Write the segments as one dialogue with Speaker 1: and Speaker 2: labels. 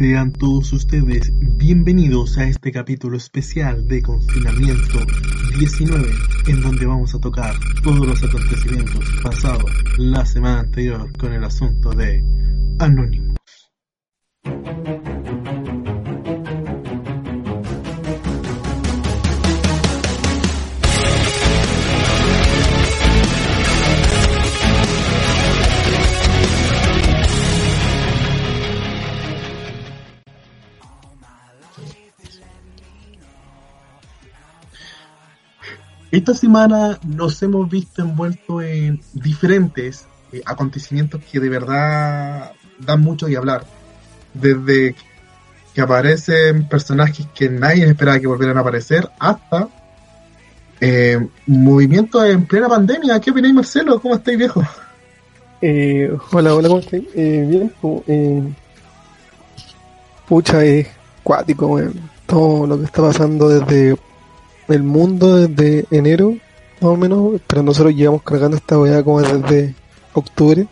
Speaker 1: Sean todos ustedes bienvenidos a este capítulo especial de Confinamiento 19, en donde vamos a tocar todos los acontecimientos pasados la semana anterior con el asunto de Anonymous. Esta semana nos hemos visto envueltos en diferentes eh, acontecimientos que de verdad dan mucho de hablar. Desde que aparecen personajes que nadie esperaba que volvieran a aparecer hasta eh, movimientos en plena pandemia. ¿Qué opináis, Marcelo? ¿Cómo estáis, viejo?
Speaker 2: Eh, hola, hola, ¿cómo estáis? Bien, eh, pucha, es cuático, todo lo que está pasando desde el mundo desde enero, más o menos, pero nosotros llevamos cargando esta weá como desde octubre.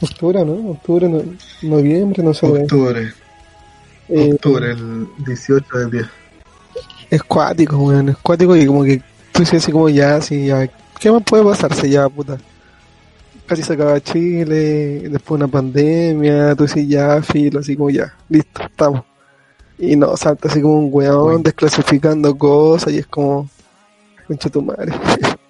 Speaker 2: Octubre, ¿no? Octubre, no, noviembre, no sé.
Speaker 1: Octubre. Eh, octubre, el 18 del 10.
Speaker 2: Es cuático, weón, es cuático y como que tú dices así como ya, así, ya, ¿qué más puede pasarse ya, puta? Casi se acaba Chile, después una pandemia, tú dices ya, filo, así como ya, listo, estamos. Y no, salta así como un weón desclasificando cosas y es como. Concha tu madre.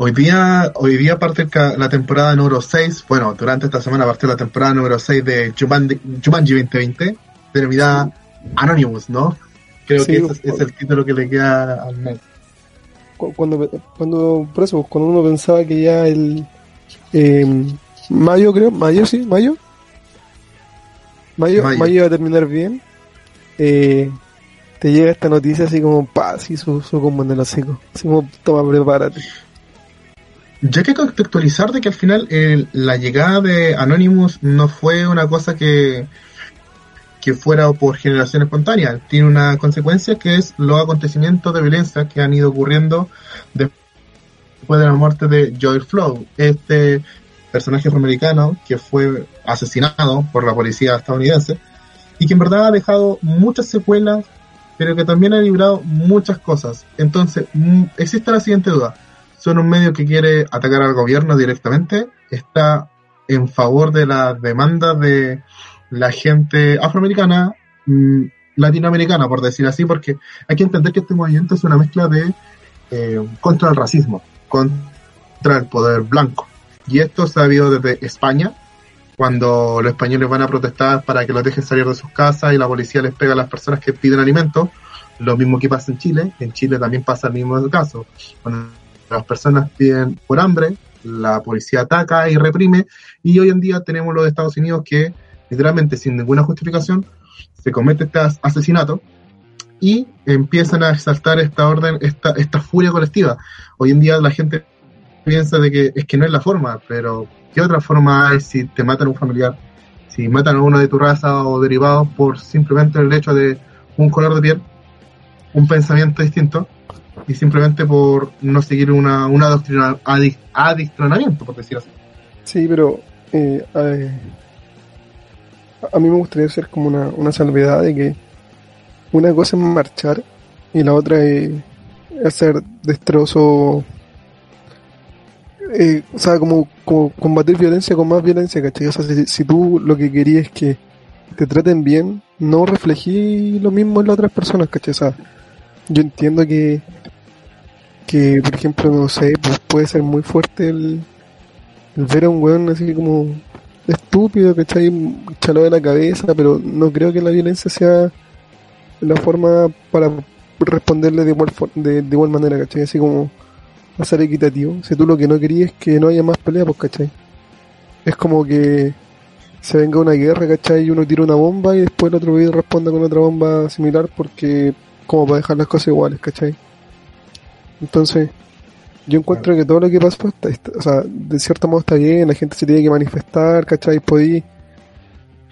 Speaker 1: Hoy día, hoy día parte la temporada número 6, bueno, durante esta semana parte la temporada número 6 de Jumanji, 2020, denominada Anonymous, ¿no? Creo que ese es, el título que le queda al mes.
Speaker 2: Cuando, cuando, por eso, cuando uno pensaba que ya el eh, mayo, creo, mayo, sí, mayo, Mayo, Mayo. iba a terminar bien. Eh, te llega esta noticia así como paz y su, su combo en el hocico. Así como, toma, prepárate.
Speaker 1: Ya que contextualizar de que al final la llegada de Anonymous no fue una cosa que, que fuera por generación espontánea. Tiene una consecuencia que es los acontecimientos de violencia que han ido ocurriendo después de la muerte de Joel Flow. Este personaje afroamericano que fue asesinado por la policía estadounidense y que en verdad ha dejado muchas secuelas, pero que también ha librado muchas cosas. Entonces, mm, existe la siguiente duda. ¿Son un medio que quiere atacar al gobierno directamente? ¿Está en favor de las demandas de la gente afroamericana, mm, latinoamericana, por decir así? Porque hay que entender que este movimiento es una mezcla de eh, contra el racismo, contra el poder blanco. Y esto se ha habido desde España, cuando los españoles van a protestar para que los dejen salir de sus casas y la policía les pega a las personas que piden alimentos. Lo mismo que pasa en Chile, en Chile también pasa el mismo caso. Cuando las personas piden por hambre, la policía ataca y reprime, y hoy en día tenemos los Estados Unidos que literalmente sin ninguna justificación se comete este asesinato y empiezan a exaltar esta orden, esta, esta furia colectiva. Hoy en día la gente piensa de que es que no es la forma, pero ¿qué otra forma hay si te matan a un familiar? Si matan a uno de tu raza o derivados por simplemente el hecho de un color de piel, un pensamiento distinto y simplemente por no seguir una, un adictronamiento, por decir así.
Speaker 2: Sí, pero eh, a, mí me gustaría hacer como una, una salvedad de que una cosa es marchar y la otra es hacer destrozo eh, o sea, como, combatir violencia con más violencia, ¿cachai? O sea, si, tú lo que querías es que te traten bien, no reflejé lo mismo en las otras personas, ¿cachai? O sea, yo entiendo que, que por ejemplo, no sé, pues puede ser muy fuerte el, ver a un weón así como estúpido, ¿cachai? Chalo de la cabeza, pero no creo que la violencia sea la forma para responderle de igual, de, de igual manera, ¿cachai? Así como a ser equitativo. Si tú lo que no querías es que no haya más pelea, pues, ¿cachai? Es como que se venga una guerra, ¿cachai? Y uno tira una bomba y después el otro video responde con otra bomba similar porque como para dejar las cosas iguales, ¿cachai? Entonces, yo encuentro que todo lo que pasa, o sea, de cierto modo está bien, la gente se tiene que manifestar, ¿cachai? Podí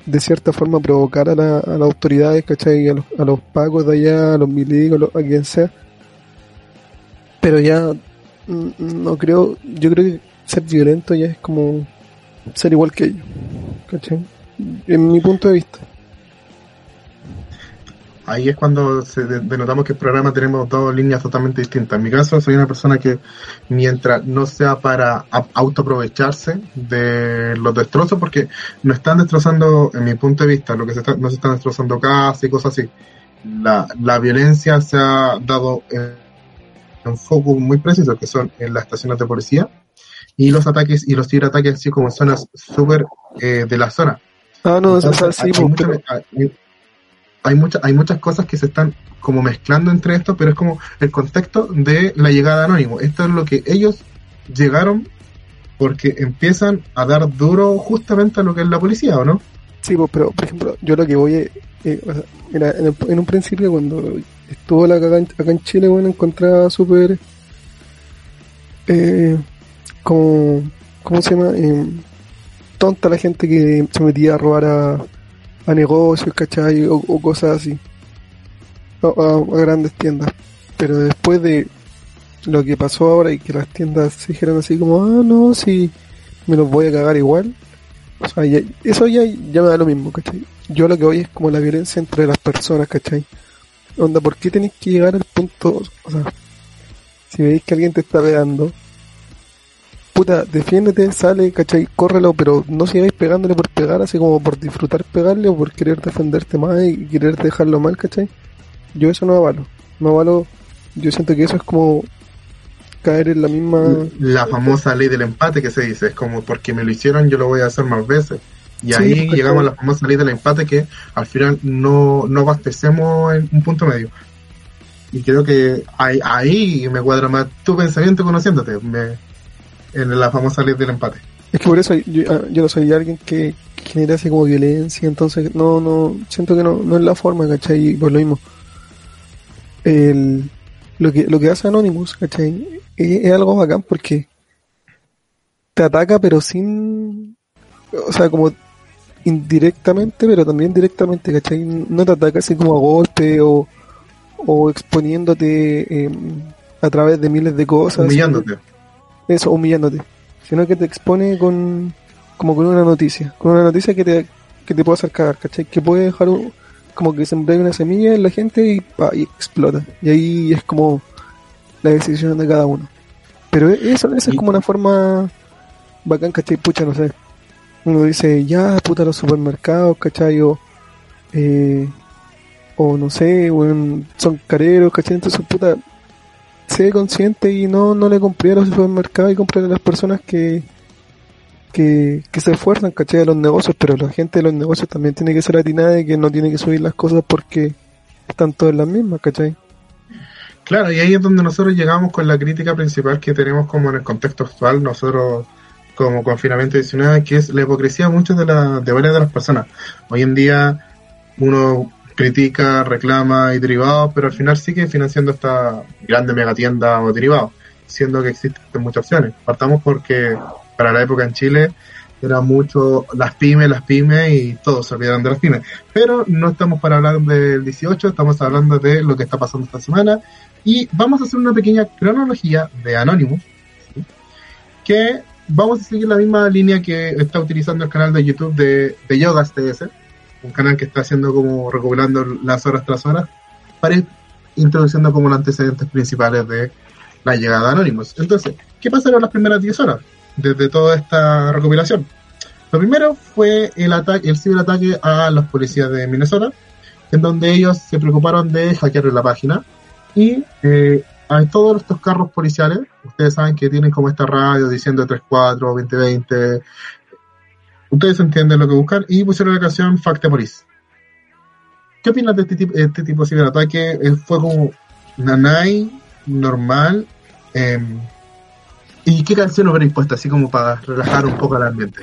Speaker 2: de cierta forma provocar a, la, a las autoridades, ¿cachai? A los, a los pagos de allá, a los milicos, a quien sea. Pero ya no creo, yo creo que ser violento ya es como ser igual que ellos, ¿cachai? en mi punto de vista.
Speaker 1: Ahí es cuando se de- denotamos que el programa tenemos dos líneas totalmente distintas. En mi caso, soy una persona que, mientras no sea para autoaprovecharse de los destrozos, porque no están destrozando, en mi punto de vista, lo que se está, no se están destrozando casas y cosas así. La, la violencia se ha dado foco muy preciso, que son en las estaciones de policía, y los ataques y los ciberataques así como en zonas súper eh, de la zona.
Speaker 2: Ah, no,
Speaker 1: hay, hay muchas- hay- hay muchas hay muchas cosas que se están como mezclando entre esto, pero es como el contexto de la llegada de Anónimo. Esto es lo que ellos llegaron porque empiezan a dar duro justamente a lo que es la policía, ¿o no?
Speaker 2: Sí, pues, pero por ejemplo, yo lo que voy es, eh, mira, en, el- en un principio cuando estuvo la en- acá en Chile, bueno, encontraba súper, eh, como, ¿cómo se llama? Eh, tonta la gente que se metía a robar a, negocios, ¿cachai? O, cosas así, a, a- grandes tiendas. Pero después de lo que pasó ahora y que las tiendas se dijeron así como, ah, no, sí, me los voy a cagar igual. O sea, ya- eso ya, ya me da lo mismo, ¿cachai? Yo lo que voy es como la violencia entre las personas, ¿cachai? Onda, ¿por qué tenéis que llegar al punto, o sea, si veis que alguien te está pegando, puta, defiéndete, sale, ¿cachai? Córrelo, pero no sigáis pegándole por pegar, así como por disfrutar pegarle o por querer defenderte más y querer dejarlo mal, ¿cachai? Yo eso no avalo, no avalo, yo siento que eso es como caer en la misma...
Speaker 1: La famosa ley del empate que se dice, es como porque me lo hicieron yo lo voy a hacer más veces. Y
Speaker 2: Sí,
Speaker 1: ahí
Speaker 2: pues,
Speaker 1: llegamos a la famosa ley del empate que al final no, no abastecemos en un punto medio. Y creo que ahí, ahí me cuadra más tu pensamiento conociéndote, me- en la famosa ley del empate.
Speaker 2: Es que por eso yo, ah, yo no soy alguien que, genere así como violencia, entonces no, no, siento que no, no es la forma, ¿cachai? Y por lo mismo. El, lo que, lo que hace Anonymous, ¿cachai? Es, es algo bacán porque te ataca pero sin, o sea, como indirectamente, pero también directamente, ¿cachai? No te ataca así como a golpe o, o exponiéndote em, a través de miles de cosas.
Speaker 1: Humillándote.
Speaker 2: Eso, humillándote. Sino que te expone con como con una noticia. Con una noticia que te, que te puede hacer cagar, ¿cachai? Que puede dejar un- como que sembrar una semilla en la gente y, pa, y explota. Y ahí es como la decisión de cada uno. Pero e- eso, eso es como una forma bacán, ¿cachai? Pucha, no sé. Uno dice, ya, puta, los supermercados, ¿cachai? O, eh, o no sé, weón, son careros, ¿cachai? Entonces, puta, sé consciente y no, no le compré a los supermercados y compré a las personas que, que, que se esfuerzan, ¿cachai? A los negocios, pero la gente de los negocios también tiene que ser atinada y que no tiene que subir las cosas porque están todas las mismas, ¿cachai?
Speaker 1: Claro, y ahí es donde nosotros llegamos con la crítica principal que tenemos como en el contexto actual, nosotros como confinamiento 19, que es la hipocresía muchas de, la, de varias de las personas. Hoy en día uno critica, reclama y derivados, pero al final sigue financiando esta grande megatienda o derivados, siendo que existen muchas opciones. Partamos porque para la época en Chile era mucho las pymes, las pymes y todos se olvidaron de las pymes. Pero no estamos para hablar del 18, estamos hablando de lo que está pasando esta semana y vamos a hacer una pequeña cronología de Anonymous, ¿sí? que vamos a seguir la misma línea que está utilizando el canal de YouTube de, de Yogas TS, un canal que está haciendo como recopilando las horas tras horas, para ir introduciendo como los antecedentes principales de la llegada de Anonymous. Entonces, ¿qué pasaron las primeras 10 horas desde toda esta recopilación? Lo primero fue el ataque, el ciberataque a los policías de Minnesota, en donde ellos se preocuparon de hackear la página y eh, a todos estos carros policiales, ustedes saben que tienen como esta radio diciendo 34, 2020, ustedes entienden lo que buscan y pusieron la canción Fact the Police. ¿Qué opinas de este tipo, este tipo de ciberataque? Eh, Fue como nanay, normal. eh, ¿Y qué canción hubierais puesto así como para relajar un poco el ambiente?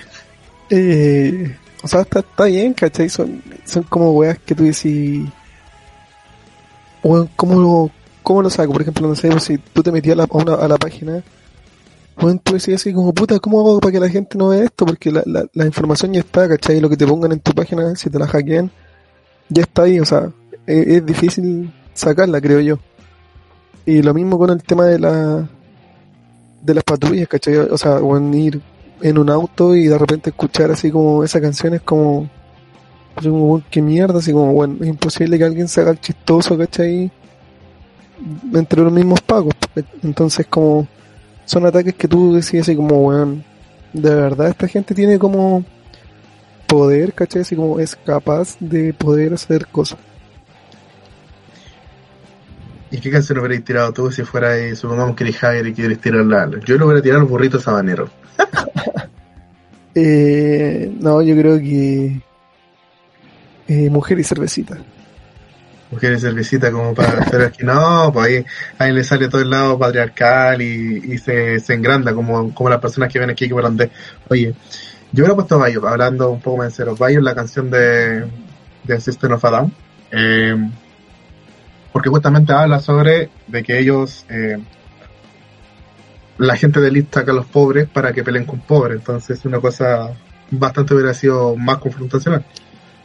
Speaker 2: Eh, o sea, está, está bien, ¿cachai? Son, son como weas que tú decís. Weón, ¿cómo lo, ¿cómo lo saco? Por ejemplo, no sé, pues, si tú te metías a la, a una- a la página, weón, tú decías así como, puta, ¿cómo hago para que la gente no vea esto? Porque la, la, la información ya está, ¿cachai? Lo que te pongan en tu página, si te la hackean, ya está ahí, o sea, es, es difícil sacarla, creo yo. Y lo mismo con el tema de la de las patrullas, ¿cachai? O sea, weón, ir en un auto y de repente escuchar así como esa canción es como Así como, qué mierda, así como, bueno, es imposible que alguien se haga el chistoso, ¿cachai? Entre los mismos pagos. Entonces, como, son ataques que tú decías así como, weón, de verdad esta gente tiene como poder, ¿cachai? Así como es capaz de poder hacer cosas.
Speaker 1: ¿Y qué canción hubierais tirado tú si fuera, ahí, supongamos que eres Javier y quieres tirarla? Yo lo hubiera tirado los burritos habaneros.
Speaker 2: eh, no, yo creo que eh, Mujer y Cervecita.
Speaker 1: Mujer y Cervecita como para hacer aquí. No, pues ahí, ahí le sale todo el lado patriarcal y, y se, se engranda como, como las personas que ven aquí que de Oye, yo hubiera puesto Bayo, hablando un poco más en serio. Bayo la canción de, de System of a Down. Eh, porque justamente habla sobre de que ellos, eh, la gente de saca a los pobres para que peleen con pobres, entonces es una cosa bastante hubiera sido más confrontacional.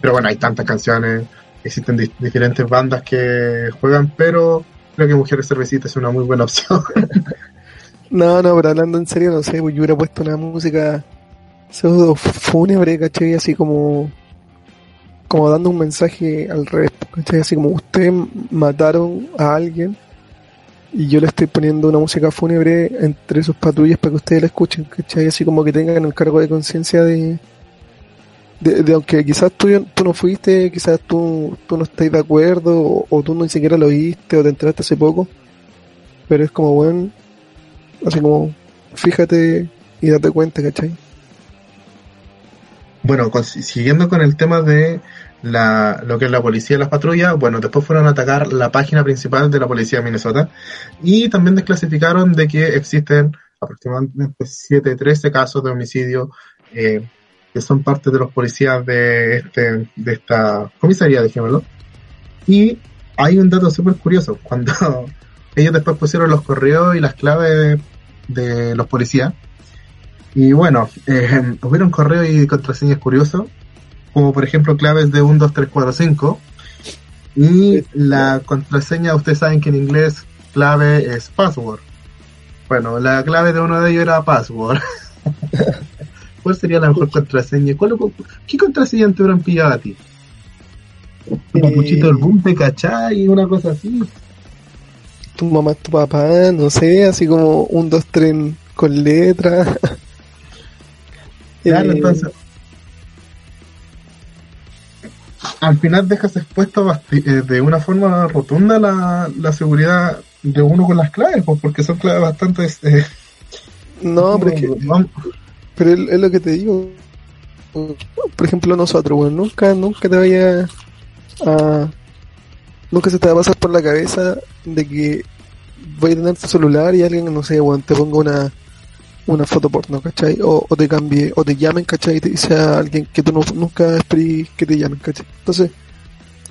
Speaker 1: Pero bueno, hay tantas canciones, existen diferentes bandas que juegan, pero creo que Mujeres Cervecitas es una muy buena opción.
Speaker 2: no, no, pero hablando en serio, no sé, pues yo hubiera puesto una música pseudo fúnebre, ¿cachai? Así como como dando un mensaje al revés, ¿cachai? Así como ustedes mataron a alguien y yo le estoy poniendo una música fúnebre entre sus patrullas para que ustedes la escuchen, ¿cachai? Así como que tengan el cargo de conciencia de, de, aunque quizás tú, tú no fuiste, quizás tú, tú no estás de acuerdo o, tú ni siquiera lo oíste o te enteraste hace poco, pero es como, bueno, así como, fíjate y date cuenta, ¿cachai?
Speaker 1: Bueno, siguiendo con el tema de la, lo que es la policía y las patrullas, bueno, después fueron a atacar la página principal de la policía de Minnesota y también desclasificaron de que existen aproximadamente 7, 13 casos de homicidio eh, que son parte de los policías de, este, de esta comisaría, dejémoslo. Y hay un dato súper curioso, cuando ellos después pusieron los correos y las claves de los policías, y bueno, eh, hubieron correos y contraseñas curiosos, como por ejemplo claves de 1, 2, 3, 4, 5. Y la contraseña, ustedes saben que en inglés clave es password. Bueno, la clave de uno de ellos era password. ¿Cuál sería la mejor contraseña? ¿Cuál, ¿Qué contraseña te hubieran pillado a ti? Un papuchito del boom, ¿cachai? Una cosa así.
Speaker 2: Tu mamá, tu papá, no sé, así como un, dos, tres con letra.
Speaker 1: Claro, eh, entonces. Al final dejas expuesto eh, de una forma rotunda la, la seguridad de uno con las claves, pues, porque son claves bastante. Eh,
Speaker 2: no, pero, es, que, pero es, lo que te digo. Por ejemplo, nosotros, bueno, nunca, nunca te vaya a. Nunca se te va a pasar por la cabeza de que voy a tener tu celular y alguien, no sé, bueno, te ponga una una foto porno, ¿cachai? O, te cambie, o te llamen, ¿cachai? Y te alguien que tú nunca esperes que te llamen, ¿cachai? Entonces,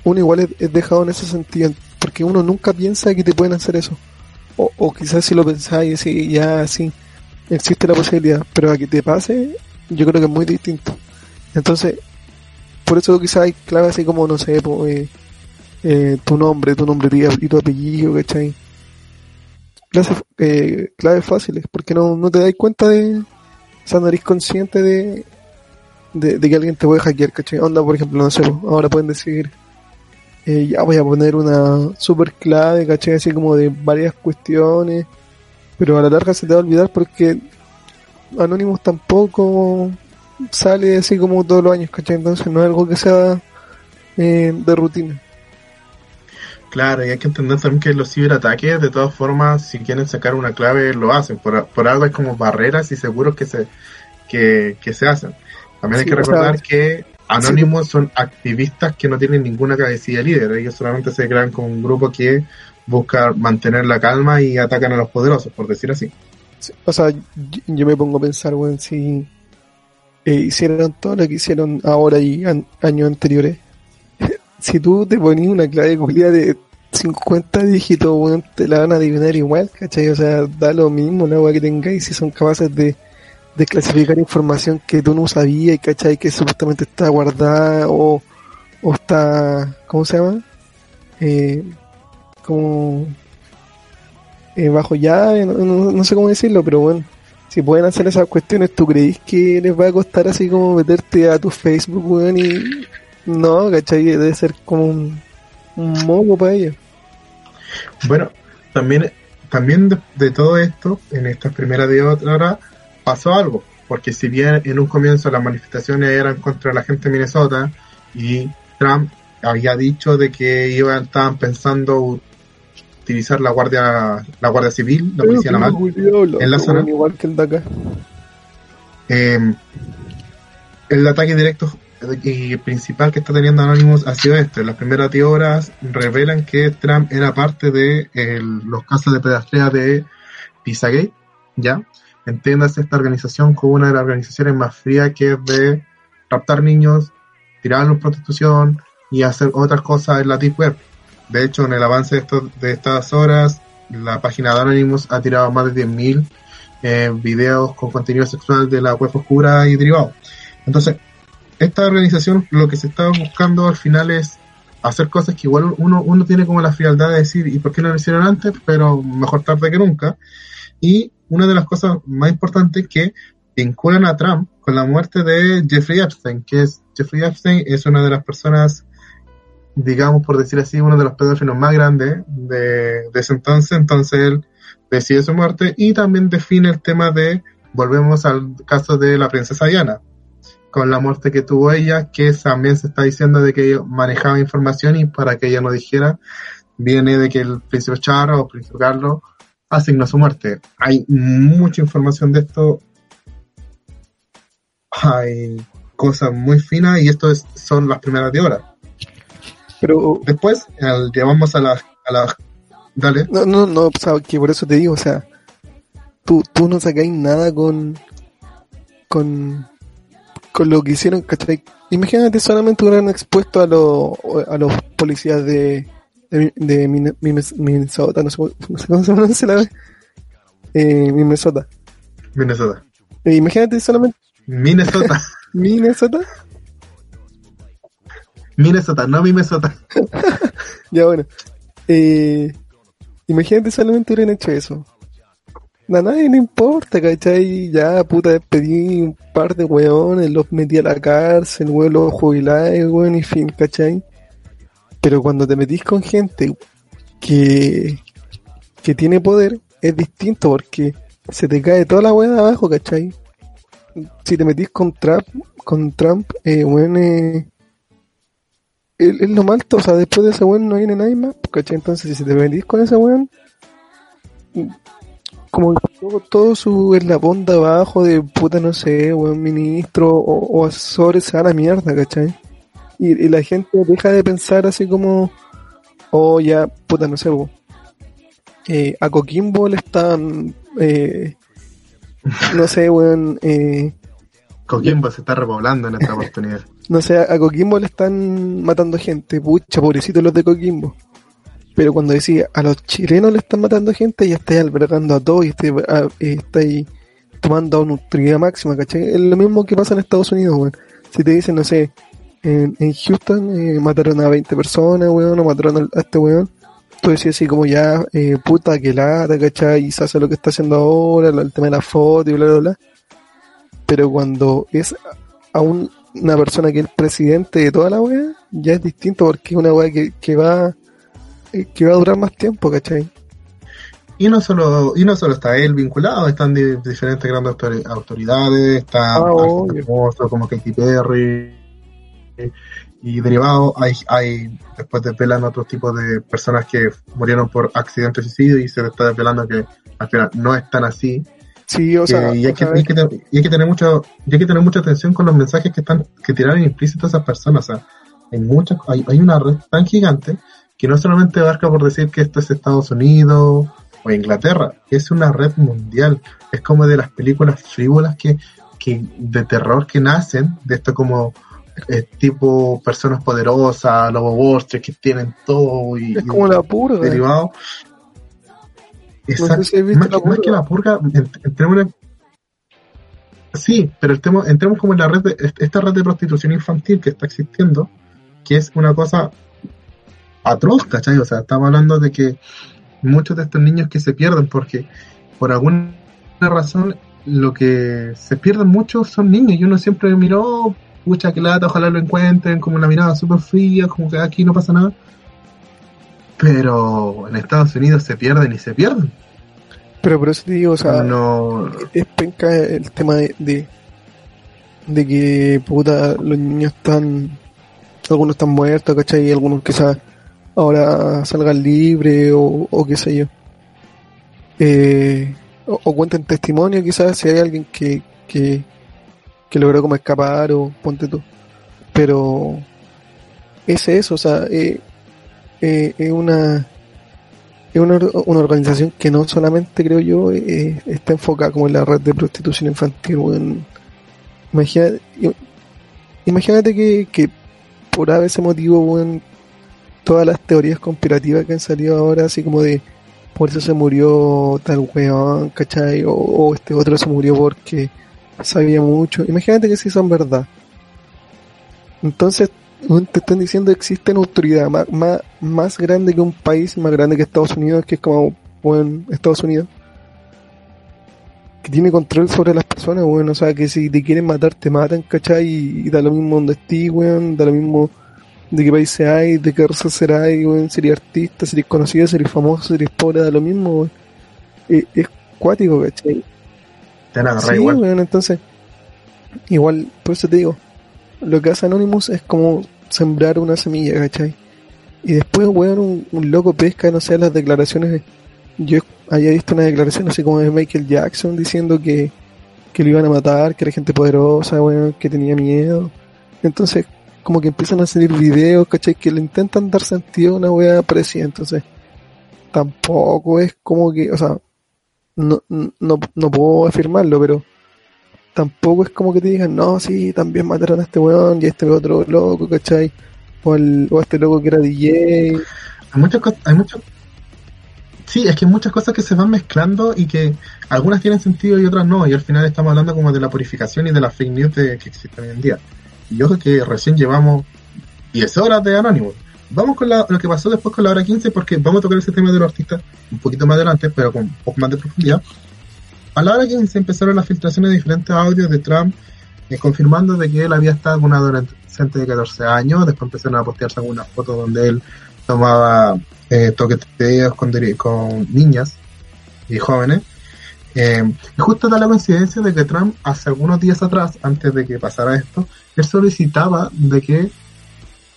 Speaker 2: uno igual es, dejado en ese sentido, porque uno nunca piensa que te pueden hacer eso. O, o quizás si lo pensáis, y ya sí, existe la posibilidad, pero a que te pase, yo creo que es muy distinto. Entonces, por eso quizás hay claves así como, no sé, pues, eh, tu nombre, tu nombre y tu apellido, ¿cachai? Clases, eh, claves fáciles, porque no, no te das cuenta de, o sea, no eres consciente de, de, que alguien te puede hackear, ¿cachai? Onda, por ejemplo, no sé, ahora pueden decir, eh, ya voy a poner una super clave, ¿cachai? Así como de varias cuestiones, pero a la larga se te va a olvidar porque Anonymous tampoco sale así como todos los años, ¿cachai? Entonces no es algo que sea eh, de rutina.
Speaker 1: Claro, y hay que entender también que los ciberataques, de todas formas, si quieren sacar una clave, lo hacen. Por, por algo hay como barreras y seguros que se, que, se hacen. También hay que recordar que Anonymous son activistas que no tienen ninguna cabecilla líder. Ellos solamente se crean como un grupo que busca mantener la calma y atacan a los poderosos, por decir así.
Speaker 2: o sea, yo, me pongo a pensar, bueno, si eh, hicieron todo lo que hicieron ahora y años anteriores si tú te ponías una clave culia de 50 dígitos, weón, te la van a adivinar igual, ¿cachai? O sea, da lo mismo la agua que tengáis si son capaces de, de clasificar información que tú no sabías, ¿cachai? Que supuestamente está guardada o, o está, ¿cómo se llama? Eh, como eh, bajo llave, no, sé cómo decirlo, pero bueno, si pueden hacer esas cuestiones, ¿tú creís que les va a costar así como meterte a tu Facebook, weón, y, No, ¿cachai? Debe ser como un moco para ella.
Speaker 1: Bueno, también, también de, de todo esto, en estas primeras de otra pasó algo. Porque si bien en un comienzo las manifestaciones eran contra la gente de Minnesota y Trump había dicho de que iban, estaban pensando utilizar la guardia la guardia civil la policía naval en la zona
Speaker 2: Igual que el de acá.
Speaker 1: eh, el ataque directo y principal que está teniendo Anonymous ha sido este. Las primeras 10 horas revelan que Trump era parte de los casos de pedastrea de Pizzagate, ¿ya? Entiéndase esta organización como una de las organizaciones más frías que es de raptar niños, tirarlos en prostitución y hacer otras cosas en la Deep Web. De hecho, en el avance de, estos- de estas horas, la página de Anonymous ha tirado más de 10.000 eh, videos con contenido sexual de la web oscura y derivados. Entonces, esta organización lo que se está buscando al final es hacer cosas que igual uno, uno tiene como la frialdad de decir, ¿y por qué no lo hicieron antes? Pero mejor tarde que nunca. Y una de las cosas más importantes que vinculan a Trump con la muerte de Jeffrey Epstein, que es Jeffrey Epstein es una de las personas, digamos por decir así, uno de los pedófilos más grandes de, de ese entonces, entonces él decide su muerte y también define el tema de, volvemos al caso de la princesa Diana, con la muerte que tuvo ella, que también se está diciendo de que ella manejaba información y para que ella no dijera, viene de que el príncipe Charles o príncipe Carlos asignó su muerte. Hay mucha información de esto, hay cosas muy finas y esto es, son las primeras de hora.
Speaker 2: Pero,
Speaker 1: Después, el- llevamos a las, a las, dale,
Speaker 2: no, no, no, o sea, que por eso te digo, o sea, tú, tú no sacáis nada con, con, con lo que hicieron, ¿cachai? Imagínate solamente hubieran expuesto a, los a los policías de, de, de Min- Min- Minnesota, no sé, no sé cómo se pronuncia la vez, eh, Minnesota.
Speaker 1: Minnesota.
Speaker 2: Eh, imagínate solamente
Speaker 1: Minnesota.
Speaker 2: Minnesota.
Speaker 1: Minnesota, no Minnesota.
Speaker 2: Ya bueno. Eh, imagínate solamente hubieran hecho eso. A nadie le importa, ¿cachai? Ya, puta, despedí un par de weones, los metí a la cárcel, weón, los jubiláis, weón, y fin, ¿cachai? Pero cuando te metís con gente que, que tiene poder, es distinto porque se te cae toda la weá abajo, ¿cachai? Si te metís con Trump, con Trump, eh, weón, eh, lo mal, o sea, después de ese weón no viene nadie más, ¿cachai? Entonces, si te metís con ese weón, como todo, todo su eslabón de abajo de puta, no sé, weón, ministro o, o asesores se la mierda, ¿cachai? Y, y la gente deja de pensar así como, oh, ya, puta, no sé, weón. Eh, a Coquimbo le están, eh, no sé, weón, eh,
Speaker 1: Coquimbo se está repoblando en esta oportunidad.
Speaker 2: no sé, a Coquimbo le están matando gente, pucha, pobrecitos los de Coquimbo. Pero cuando decía a los chilenos le están matando gente, ya estáis albergando a todos y estáis, a- eh, estáis tomando una autoridad máxima, ¿cachai? Es lo mismo que pasa en Estados Unidos, weón. Si te dicen, no sé, en, Houston eh, mataron a 20 personas, weón, o mataron a este weón, tú decías así como ya, eh, puta, que lata, ¿cachai? Y se hace lo que está haciendo ahora, el tema de la foto y bla, bla, bla. Pero cuando es a un- una persona que es presidente de toda la weá, ya es distinto porque es una weá que, que va que va a durar más tiempo, ¿cachai?
Speaker 1: Y no solo, y no solo está él vinculado, están di- diferentes grandes autori- autoridades, está
Speaker 2: Ah,
Speaker 1: como Katy Perry y derivados, hay, hay después desvelan otros tipos de personas que murieron por accidente de suicidio y se está desvelando que al final no es tan así.
Speaker 2: Sí, o sea,
Speaker 1: Eh, y, hay
Speaker 2: o
Speaker 1: que,
Speaker 2: sea,
Speaker 1: y hay que te- y hay que tener mucho, y hay que tener mucha atención con los mensajes que están, que tiraron implícitos esas personas. O sea, hay muchas, hay, hay una red tan gigante que no solamente abarca por decir que esto es Estados Unidos o Inglaterra, es una red mundial. Es como de las películas frívolas que, que de terror que nacen, de esto como eh, tipo personas poderosas, Wall Street, que tienen todo y,
Speaker 2: es
Speaker 1: y
Speaker 2: como la purga.
Speaker 1: derivado.
Speaker 2: sé si
Speaker 1: más,
Speaker 2: la
Speaker 1: más que la purga, en- entremos en- Sí, pero el tema, entremos como en la red de, esta red de prostitución infantil que está existiendo, que es una cosa atroz, ¿cachai? O sea, estamos hablando de que muchos de estos niños que se pierden porque por alguna razón lo que se pierden muchos son niños y uno siempre miró pucha, que lata, ojalá lo encuentren, como una mirada súper fría, como que aquí no pasa nada. Pero en Estados Unidos se pierden y se pierden.
Speaker 2: Pero por eso te digo, o sea,
Speaker 1: No,
Speaker 2: es penca el tema de, de, de que, puta, los niños están, algunos están muertos, ¿cachai? Y algunos quizás ahora salgan libres o, o qué sé yo. Eh, o, o cuenten testimonio quizás si hay alguien que, que, que logró como escapar o ponte tú. Pero es eso, o sea, eh, eh, es una es una, una organización que no solamente creo yo eh, está enfocada como en la red de prostitución infantil imagínate imagínate que, que por ese motivo weón, todas las teorías conspirativas que han salido ahora así como de por eso se murió tal weón ¿cachai? O, este otro se murió porque sabía mucho imagínate que si son verdad entonces te están diciendo existe una autoridad más, más, más grande que un país, más grande que Estados Unidos, que es como, bueno, Estados Unidos, que tiene control sobre las personas, bueno, o sea, que si te quieren matar, te matan, ¿cachai? Y, y da lo mismo donde estés, weón, da lo mismo de qué país seas, de qué raza serás, weón, si eres artista, si eres conocido, si eres famoso, si eres pobre, da lo mismo, weón. Es, es cuático, ¿cachai?
Speaker 1: te
Speaker 2: Sí,
Speaker 1: igual.
Speaker 2: weón, entonces, igual, por eso te digo, lo que hace Anonymous es como sembrar una semilla, ¿cachai? Y después, weón, un, un loco pesca, no sé, las declaraciones. Yo había visto una declaración así como de Michael Jackson diciendo que, que lo iban a matar, que era gente poderosa, weón, que tenía miedo. Entonces, como que empiezan a salir videos, ¿cachai? Que le intentan dar sentido a una wea parecida. Entonces, tampoco es como que, o sea, no, no, no puedo afirmarlo, pero tampoco es como que te digan, no, sí, también mataron a este weón y a este otro loco, ¿cachai? O, a este loco que era DJ.
Speaker 1: Hay muchas hay Sí, es que hay muchas cosas que se van mezclando y que algunas tienen sentido y otras no, y al final estamos hablando como de la purificación y de la fake news de, que existen hoy en día. Y creo que recién llevamos 10 horas de Anonymous. Vamos con la- lo que pasó después con la hora 15 porque vamos a tocar ese tema de los artistas un poquito más adelante, pero con un poco más de profundidad. A la hora 15 empezaron las filtraciones de diferentes audios de Trump eh, confirmando de que él había estado con una adolescente de 14 años, después empezaron a postearse algunas fotos donde él tomaba eh, toqueteos con, con niñas y jóvenes. Eh, y justo da la coincidencia de que Trump hace algunos días atrás, antes de que pasara esto, él solicitaba de que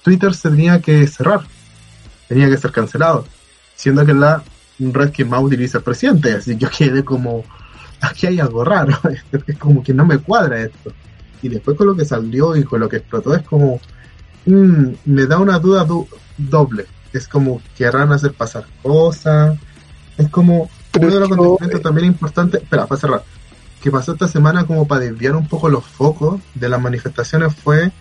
Speaker 1: Twitter se tenía que cerrar, tenía que ser cancelado, siendo que es la red que más utiliza el presidente, así yo quedé como, aquí hay algo raro, es como que no me cuadra esto. Y después con lo que salió y con lo que explotó es como, mm, me da una duda du- doble, es como querrán hacer pasar cosas, es como
Speaker 2: Pero
Speaker 1: uno de los acontecimientos también importantes, espera, para cerrar, que pasó esta semana como para desviar un poco los focos de las manifestaciones fue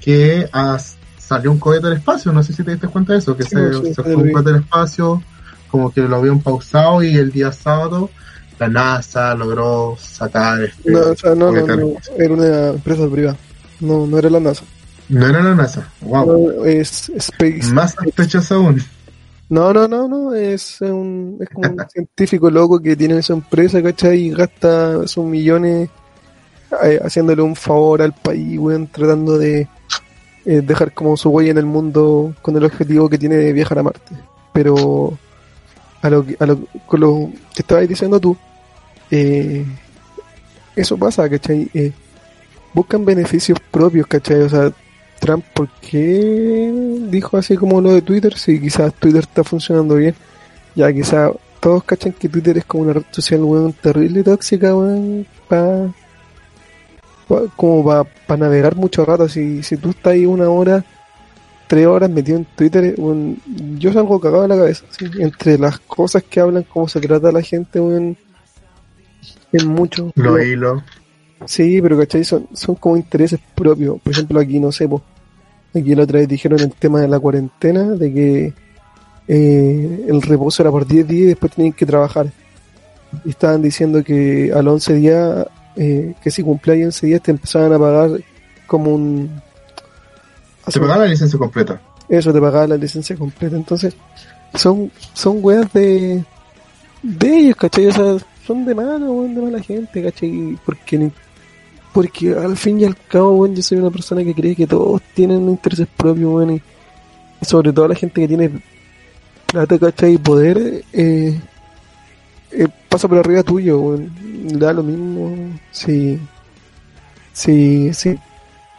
Speaker 1: que as- salió un cohete al espacio, no sé si te diste cuenta de eso, que
Speaker 2: Sí,
Speaker 1: se,
Speaker 2: sí,
Speaker 1: se
Speaker 2: sí,
Speaker 1: fue un cohete al espacio, como que lo habían pausado y el día sábado la NASA logró sacar este
Speaker 2: No, o sea, no, era una empresa privada. No, no era la NASA.
Speaker 1: No era la NASA, wow,
Speaker 2: No, es Space.
Speaker 1: más sospechoso aún.
Speaker 2: No, no, no, no, es un, es como un científico loco que tiene esa empresa, ¿cachai? Y gasta sus millones eh, haciéndole un favor al país, weón, tratando de eh, dejar como su huella en el mundo con el objetivo que tiene de viajar a Marte. Pero a lo que, a lo, con lo que estabas diciendo tú, eh, eso pasa, ¿cachai? Eh, buscan beneficios propios, ¿cachai? O sea, Trump, ¿por qué dijo así como lo de Twitter? Si quizás Twitter está funcionando bien. Ya quizás todos cachan que Twitter es como una red social, weón, terrible y tóxica, weón, pa, pa- como para navegar mucho rato. Si, si tú estás ahí una hora, tres horas metido en Twitter, weón, yo salgo cagado de la cabeza. ¿sí? Entre las cosas que hablan, cómo se trata a la gente, weón, es mucho.
Speaker 1: Lo hilo.
Speaker 2: Sí, pero ¿cachai? Son, son como intereses propios. Por ejemplo, aquí no sé, po, aquí la otra vez dijeron el tema de la cuarentena, de que eh, el reposo era por 10 días y después tenían que trabajar. Y estaban diciendo que a los 11 días, eh, que si cumplías 11 días te empezaban a pagar como un...
Speaker 1: Se pagaba la licencia completa.
Speaker 2: Eso, te pagaba la licencia completa. Entonces, son, son weas de, de ellos, ¿cachai? O sea, son de weón, de mala gente, ¿cachai? Porque, porque al fin y al cabo, weón, yo soy una persona que cree que todos tienen intereses propios, weón, y, sobre todo la gente que tiene plata, ¿cachai? Y poder, eh, eh, pasa por arriba tuyo. Da lo mismo si, si, si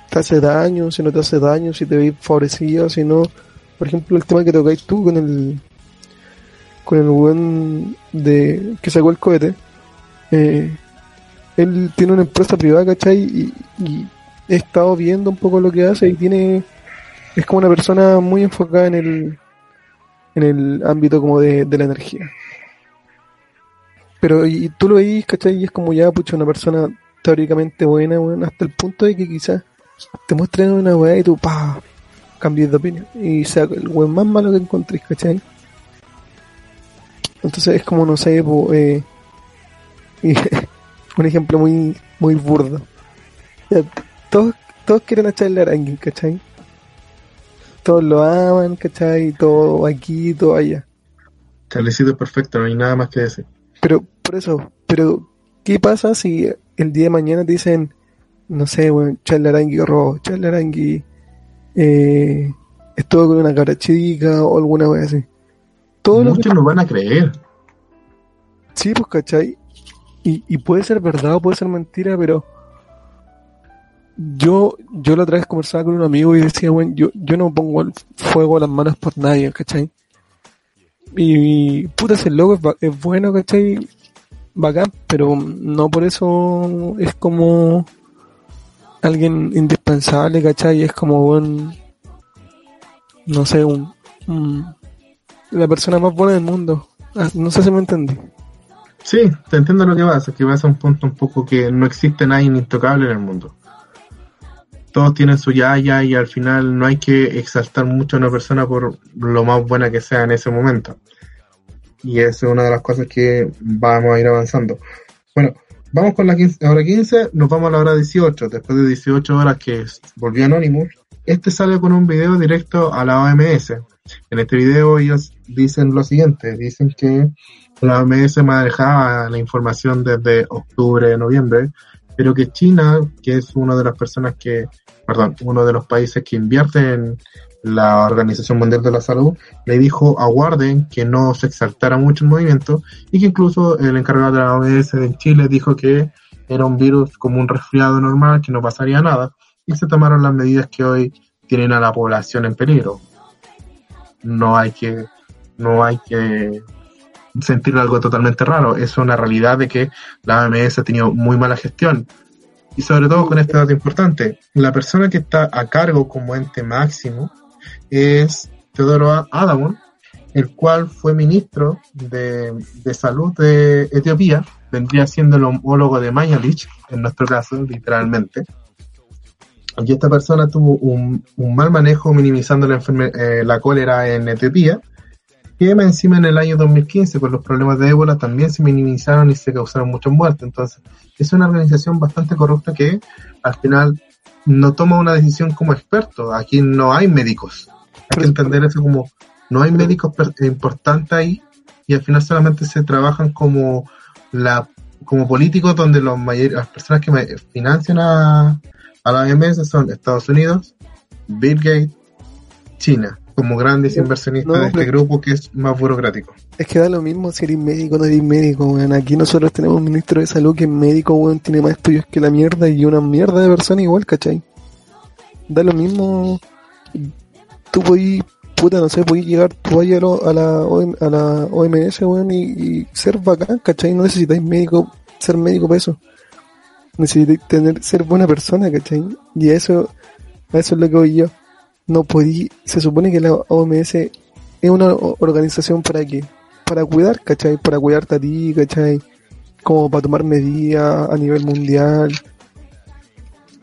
Speaker 2: te hace daño, si no te hace daño, si te ves favorecido, si no. Por ejemplo, el tema que tocáis tú con el con el weón de que sacó el cohete. Eh, él tiene una empresa privada, ¿cachai? Y, he estado viendo un poco lo que hace y tiene es como una persona muy enfocada en el en el ámbito como de, de la energía. Pero y tú lo veis, ¿cachai? Y es como ya, pucha, una persona teóricamente buena, bueno, hasta el punto de que quizás te muestren una weá y tú, pa, cambies de opinión. Y sea el weón más malo que encontrés, ¿cachai? Entonces es como, no sé, po, eh, un ejemplo muy, muy burdo. Todos, todos quieren echarle arangue, ¿cachai? Todos lo aman, ¿cachai? Todo aquí, todo allá.
Speaker 1: Chalecito es perfecto, no hay nada más que decir.
Speaker 2: Pero, por eso, pero, ¿qué pasa si el día de mañana te dicen, no sé, weón, Charlie Arangui robó, Charlie Arangui eh, estuvo con una cara chica o alguna wea así? Todo lo que
Speaker 1: Muchos no van a creer.
Speaker 2: Sí, pues, ¿cachai? Y, puede ser verdad o puede ser mentira, pero yo, yo la otra vez conversaba con un amigo y decía, bueno, yo, yo no pongo el fuego a las manos por nadie, ¿cachai? Y, y, puta, ese logo es, es bueno, ¿cachai? Bacán, pero no por eso es como alguien indispensable, ¿cachai? Es como, un, no sé, un, un- la persona más buena del mundo. Ah, No sé si me entendí.
Speaker 1: Sí, te entiendo lo que es que vas a un punto un poco que no existe nadie intocable en el mundo. Todos tienen su yaya y al final no hay que exaltar mucho a una persona por lo más buena que sea en ese momento. Y esa es una de las cosas que vamos a ir avanzando. Bueno, vamos con la 15 hora 15, nos vamos a la hora 18. Después de 18 horas que volvió Anonymous, este sale con un video directo a la OMS. En este video ellos dicen lo siguiente, dicen que la OMS manejaba la información desde octubre, noviembre, pero que China, que es una de las personas que, perdón, uno de los países que invierte en la Organización Mundial de la Salud, le dijo aguarden que no se exaltara mucho el movimiento y que incluso el encargado de la OMS en Chile dijo que era un virus como un resfriado normal, que no pasaría nada, y se tomaron las medidas que hoy tienen a la población en peligro. No hay que, no hay que sentir algo totalmente raro. Es una realidad de que la OMS ha tenido muy mala gestión. Y sobre todo con este dato importante, la persona que está a cargo como ente máximo es Teodoro Adamon, el cual fue ministro de, de salud de Etiopía, vendría siendo el homólogo de Mañalich, en nuestro caso, literalmente. Y esta persona tuvo un, un mal manejo minimizando la, eh, la cólera en Etiopía, más encima en el año 2015 por los problemas de ébola también se minimizaron y se causaron muchas muertes. Entonces, es una organización bastante corrupta que al final no toma una decisión como experto. Aquí no hay médicos. Hay que entender eso como no hay médicos importantes ahí y al final solamente se trabajan como la como políticos donde los mayor- las personas que financian a, a la OMS son Estados Unidos, Bill Gates, China, como grandes inversionistas
Speaker 2: no,
Speaker 1: de este grupo que es más burocrático.
Speaker 2: Es que da lo mismo si eres médico o no eres médico, weón. Aquí nosotros tenemos un ministro de salud que es médico, weón, tiene más estudios que la mierda y una mierda de persona igual, ¿cachai? Da lo mismo. Tú podís, puta, no sé, podís llegar tú ahí a, la, a la OMS, weón, y, y ser bacán, ¿cachai? No necesitáis médico, ser médico para eso. Necesitáis tener, ser buena persona, ¿cachai? Y a eso, a eso es lo que voy yo. No podí, se supone que la OMS es una organización para qué? Para cuidar, ¿cachai? Para cuidarte a ti, ¿cachai? Como para tomar medidas a nivel mundial.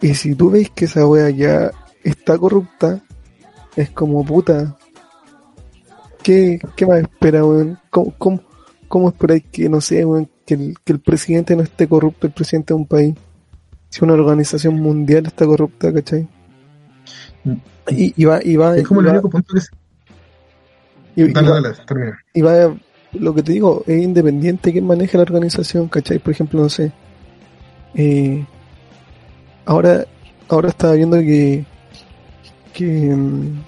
Speaker 2: Y si tú ves que esa wea ya está corrupta, es como puta. ¿Qué, qué más espera, weón? ¿Cómo, cómo, cómo esperáis que, no sé, weón, que el, que el presidente no esté corrupto, el presidente de un país? Si una organización mundial está corrupta, ¿cachai? Y, y va, y va,
Speaker 1: Es como
Speaker 2: y
Speaker 1: el
Speaker 2: va-
Speaker 1: único punto que se...
Speaker 2: y-
Speaker 1: Dale,
Speaker 2: va-
Speaker 1: dale, termina.
Speaker 2: y va, lo que te digo, es independiente quien maneje la organización, ¿cachai? Por ejemplo, no sé, eh, ahora, ahora estaba viendo que, que mm,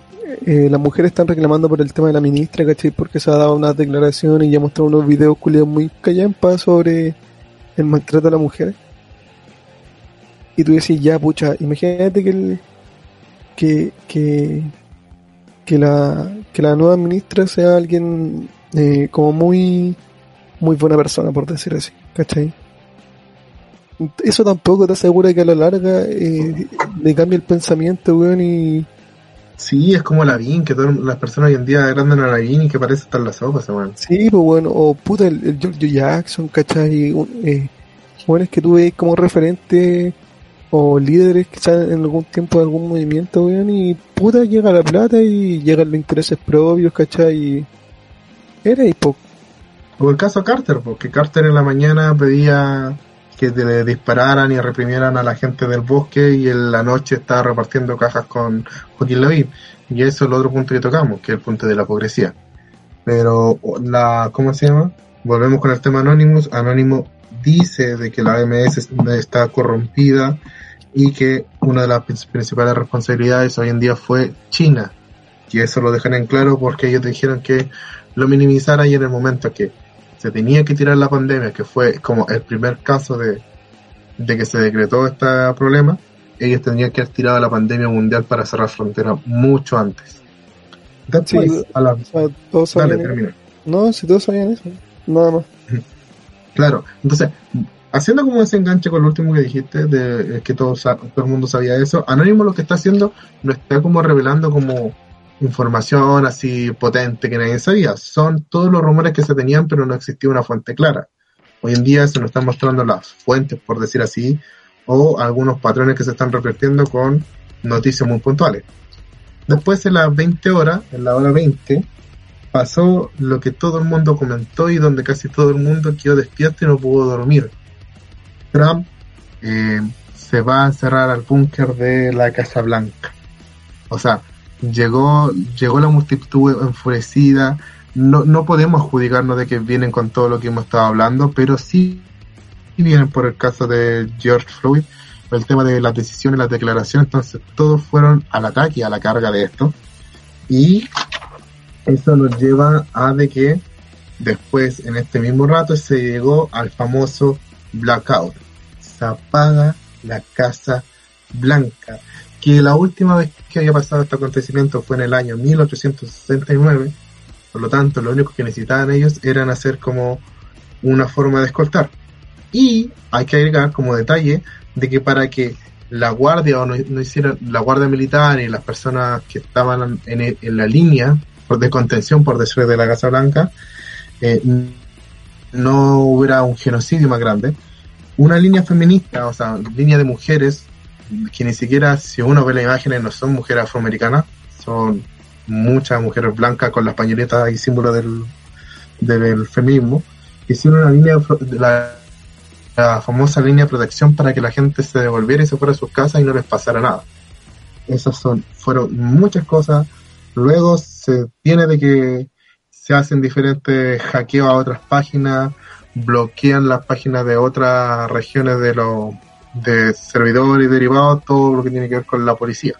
Speaker 2: eh, las mujeres están reclamando por el tema de la ministra, ¿cachai? Porque se ha dado una declaración y ya mostrado unos videos culiados muy callampa sobre el maltrato a la mujer. Y tú decís, ya, pucha, imagínate que el, que, que, que la, que la nueva ministra sea alguien eh, como muy, muy buena persona, por decir así, ¿cachai? Eso tampoco te asegura que a la larga eh, le cambie el pensamiento, weón, y...
Speaker 1: Sí, es como la VIN, que todas las personas hoy en día agrandan a la VIN y que parece estar las ojos, weón.
Speaker 2: Sí, pues bueno, o puta, el, el George Jackson, ¿cachai? Eh, bueno, es que tú ves como referente o líderes están en algún tiempo de algún movimiento, weón, y puta llega la plata y llegan los intereses propios, ¿cachai? Y era hipó.
Speaker 1: O el caso Carter, porque Carter en la mañana pedía que le dispararan y reprimieran a la gente del bosque y en la noche estaba repartiendo cajas con Joaquín Lavín. Y eso es el otro punto que tocamos, que es el punto de la hipocresía. Pero la, ¿cómo se llama? Volvemos con el tema Anonymous. Anónimo dice de que la AMS está corrompida y que una de las principales responsabilidades hoy en día fue China. Y eso lo dejan en claro porque ellos dijeron que lo minimizara y en el momento que se tenía que tirar la pandemia, que fue como el primer caso de, de que se decretó este problema, ellos tendrían que haber tirado la pandemia mundial para cerrar fronteras mucho antes.
Speaker 2: Después, sí, a la... o sea, todos Dale. No, si todos sabían eso, nada más.
Speaker 1: Claro, entonces, haciendo como ese enganche con lo último que dijiste, de que todo, todo el mundo sabía eso, Anónimo lo que está haciendo lo está como revelando como información así potente que nadie sabía. Son todos los rumores que se tenían, pero no existía una fuente clara. Hoy en día se nos están mostrando las fuentes, por decir así, o algunos patrones que se están repitiendo con noticias muy puntuales. Después de las 20 horas, en la hora 20, pasó lo que todo el mundo comentó y donde casi todo el mundo quedó despierto y no pudo dormir. Trump eh, se va a cerrar al búnker de la Casa Blanca. O sea, llegó, llegó la multitud enfurecida. No, no podemos adjudicarnos de que vienen con todo lo que hemos estado hablando, pero sí vienen por el caso de George Floyd, el tema de las decisiones, las declaraciones, entonces todos fueron al ataque, a la carga de esto. Y eso nos lleva a de que después, en este mismo rato, se llegó al famoso blackout. Se apaga la Casa Blanca que la última vez que había pasado este acontecimiento fue en el año 1869, por lo tanto lo único que necesitaban ellos eran hacer como una forma de escoltar. Y hay que agregar como detalle de que para que la guardia o no, hiciera la guardia militar y las personas que estaban en, la línea de contención, por decirlo de la Casa Blanca, eh, no hubiera un genocidio más grande, una línea feminista, o sea, línea de mujeres que ni siquiera, si uno ve las imágenes, no son mujeres afroamericanas, son muchas mujeres blancas con las pañoletas y símbolos del, del feminismo. Hicieron una línea, la, la, famosa línea de protección para que la gente se devolviera y se fuera a sus casas y no les pasara nada. Esas son, fueron muchas cosas. Luego se tiene de que se hacen diferentes hackeos a otras páginas, bloquean las páginas de otras regiones de los de servidores y derivados, todo lo que tiene que ver con la policía.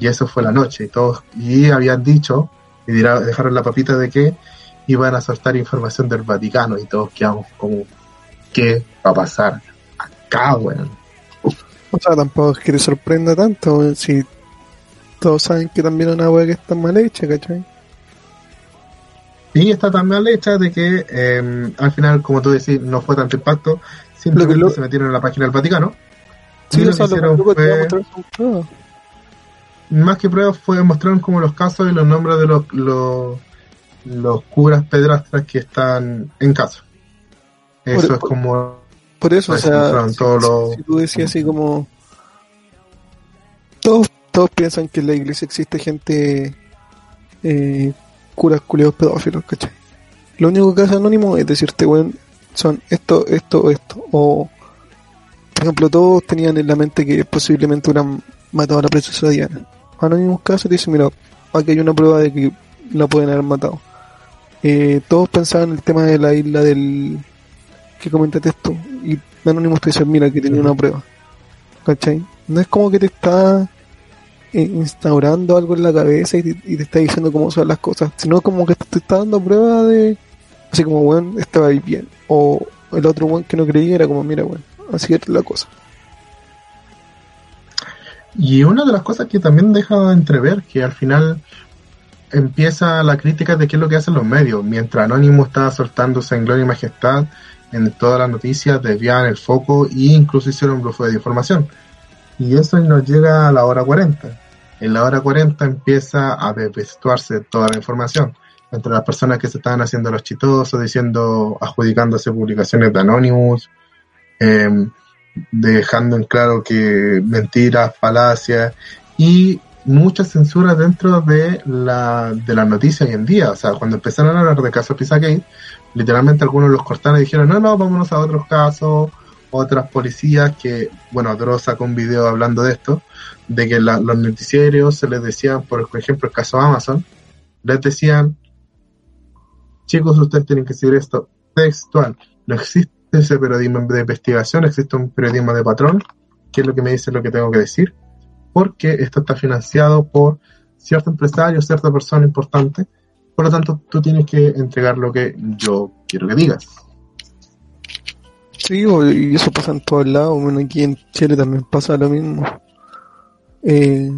Speaker 1: Y eso fue la noche. Y todos, y habían dicho, y dejaron la papita de que iban a soltar información del Vaticano y todos quedamos como, ¿qué va a pasar acá, weón?
Speaker 2: O sea, tampoco es que te sorprenda tanto, si todos saben que también es una weá que está mal hecha, ¿cachai?
Speaker 1: Sí, está tan mal hecha de que eh, al final, como tú decís, no fue tanto impacto, Simplemente lo que se metieron en la página del Vaticano. Sí, lo que hicieron fue... Más que pruebas fue mostraron como los casos y los nombres de los, los, los curas pedrastras que están en caso. Eso es como...
Speaker 2: Por eso, o sea, si, si, tú decías así como... Todos, todos piensan que en la iglesia existe gente... Eh, curas culiados pedófilos, ¿cachai? Lo único que hace Anónimo es decirte, weón, son esto, esto, esto. O, por ejemplo, todos tenían en la mente que posiblemente hubieran matado a la princesa Diana. Anónimos casos dicen, mira, aquí hay una prueba de que la pueden haber matado. Eh, todos pensaban en el tema de la isla del que comentaste esto y Anónimos te dicen, mira, que tenía una prueba. ¿cachai? No es como que te está instaurando algo en la cabeza y te, y te está diciendo cómo son las cosas, sino como que te está dando prueba de, así como, bueno, estaba ahí bien. O el otro one que no creía era como, mira, bueno, así es la cosa.
Speaker 1: Y una de las cosas que también deja entrever que al final empieza la crítica de qué es lo que hacen los medios. Mientras Anónimo estaba soltándose en gloria y majestad en todas las noticias, desvían el foco e incluso hicieron un bluff de información. Y eso nos llega a la hora 40. En la hora 40 empieza a desvestuarse toda la información. Entre las personas que se estaban haciendo los chitosos, diciendo, adjudicándose publicaciones de Anonymous, em, dejando en claro que mentiras, falacias y mucha censura dentro de la, de las noticias hoy en día. O sea, cuando empezaron a hablar de casos Pizzagate, literalmente algunos los cortaron y dijeron, no, no, vámonos a otros casos, otras policías que, bueno, Dross sacó un video hablando de esto, de que la, los noticieros se les decían, por ejemplo, el caso Amazon, les decían, chicos, ustedes tienen que seguir esto textual, no existe ese periodismo de investigación, existe un periodismo de patrón, que es lo que me dice lo que tengo que decir, porque esto está financiado por cierto empresario, cierta persona importante, por lo tanto tú tienes que entregar lo que yo quiero que digas.
Speaker 2: Sí, y eso pasa en todos lados, bueno, aquí en Chile también pasa lo mismo. Eh,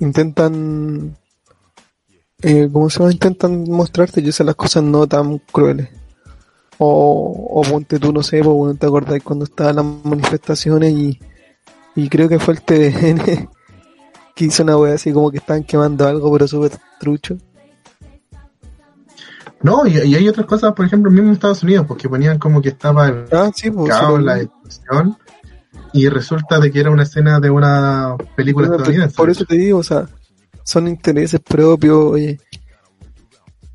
Speaker 2: intentan, eh, ¿cómo se llama? Intentan mostrarte que esas las cosas no tan crueles. O, o ponte tú, no sé, pues, bueno, te acordás cuando estaban las manifestaciones y, y creo que fue el TVN que hizo una wea así como que estaban quemando algo, pero súper trucho.
Speaker 1: No, y, y hay otras cosas, por ejemplo, mismo en Estados Unidos, porque ponían como que estaba el
Speaker 2: Ah, sí, pues.
Speaker 1: caos, la destrucción, y resulta de que era una escena de una película
Speaker 2: Bueno,
Speaker 1: estadounidense.
Speaker 2: Por eso te digo, o sea, son intereses propios, oye.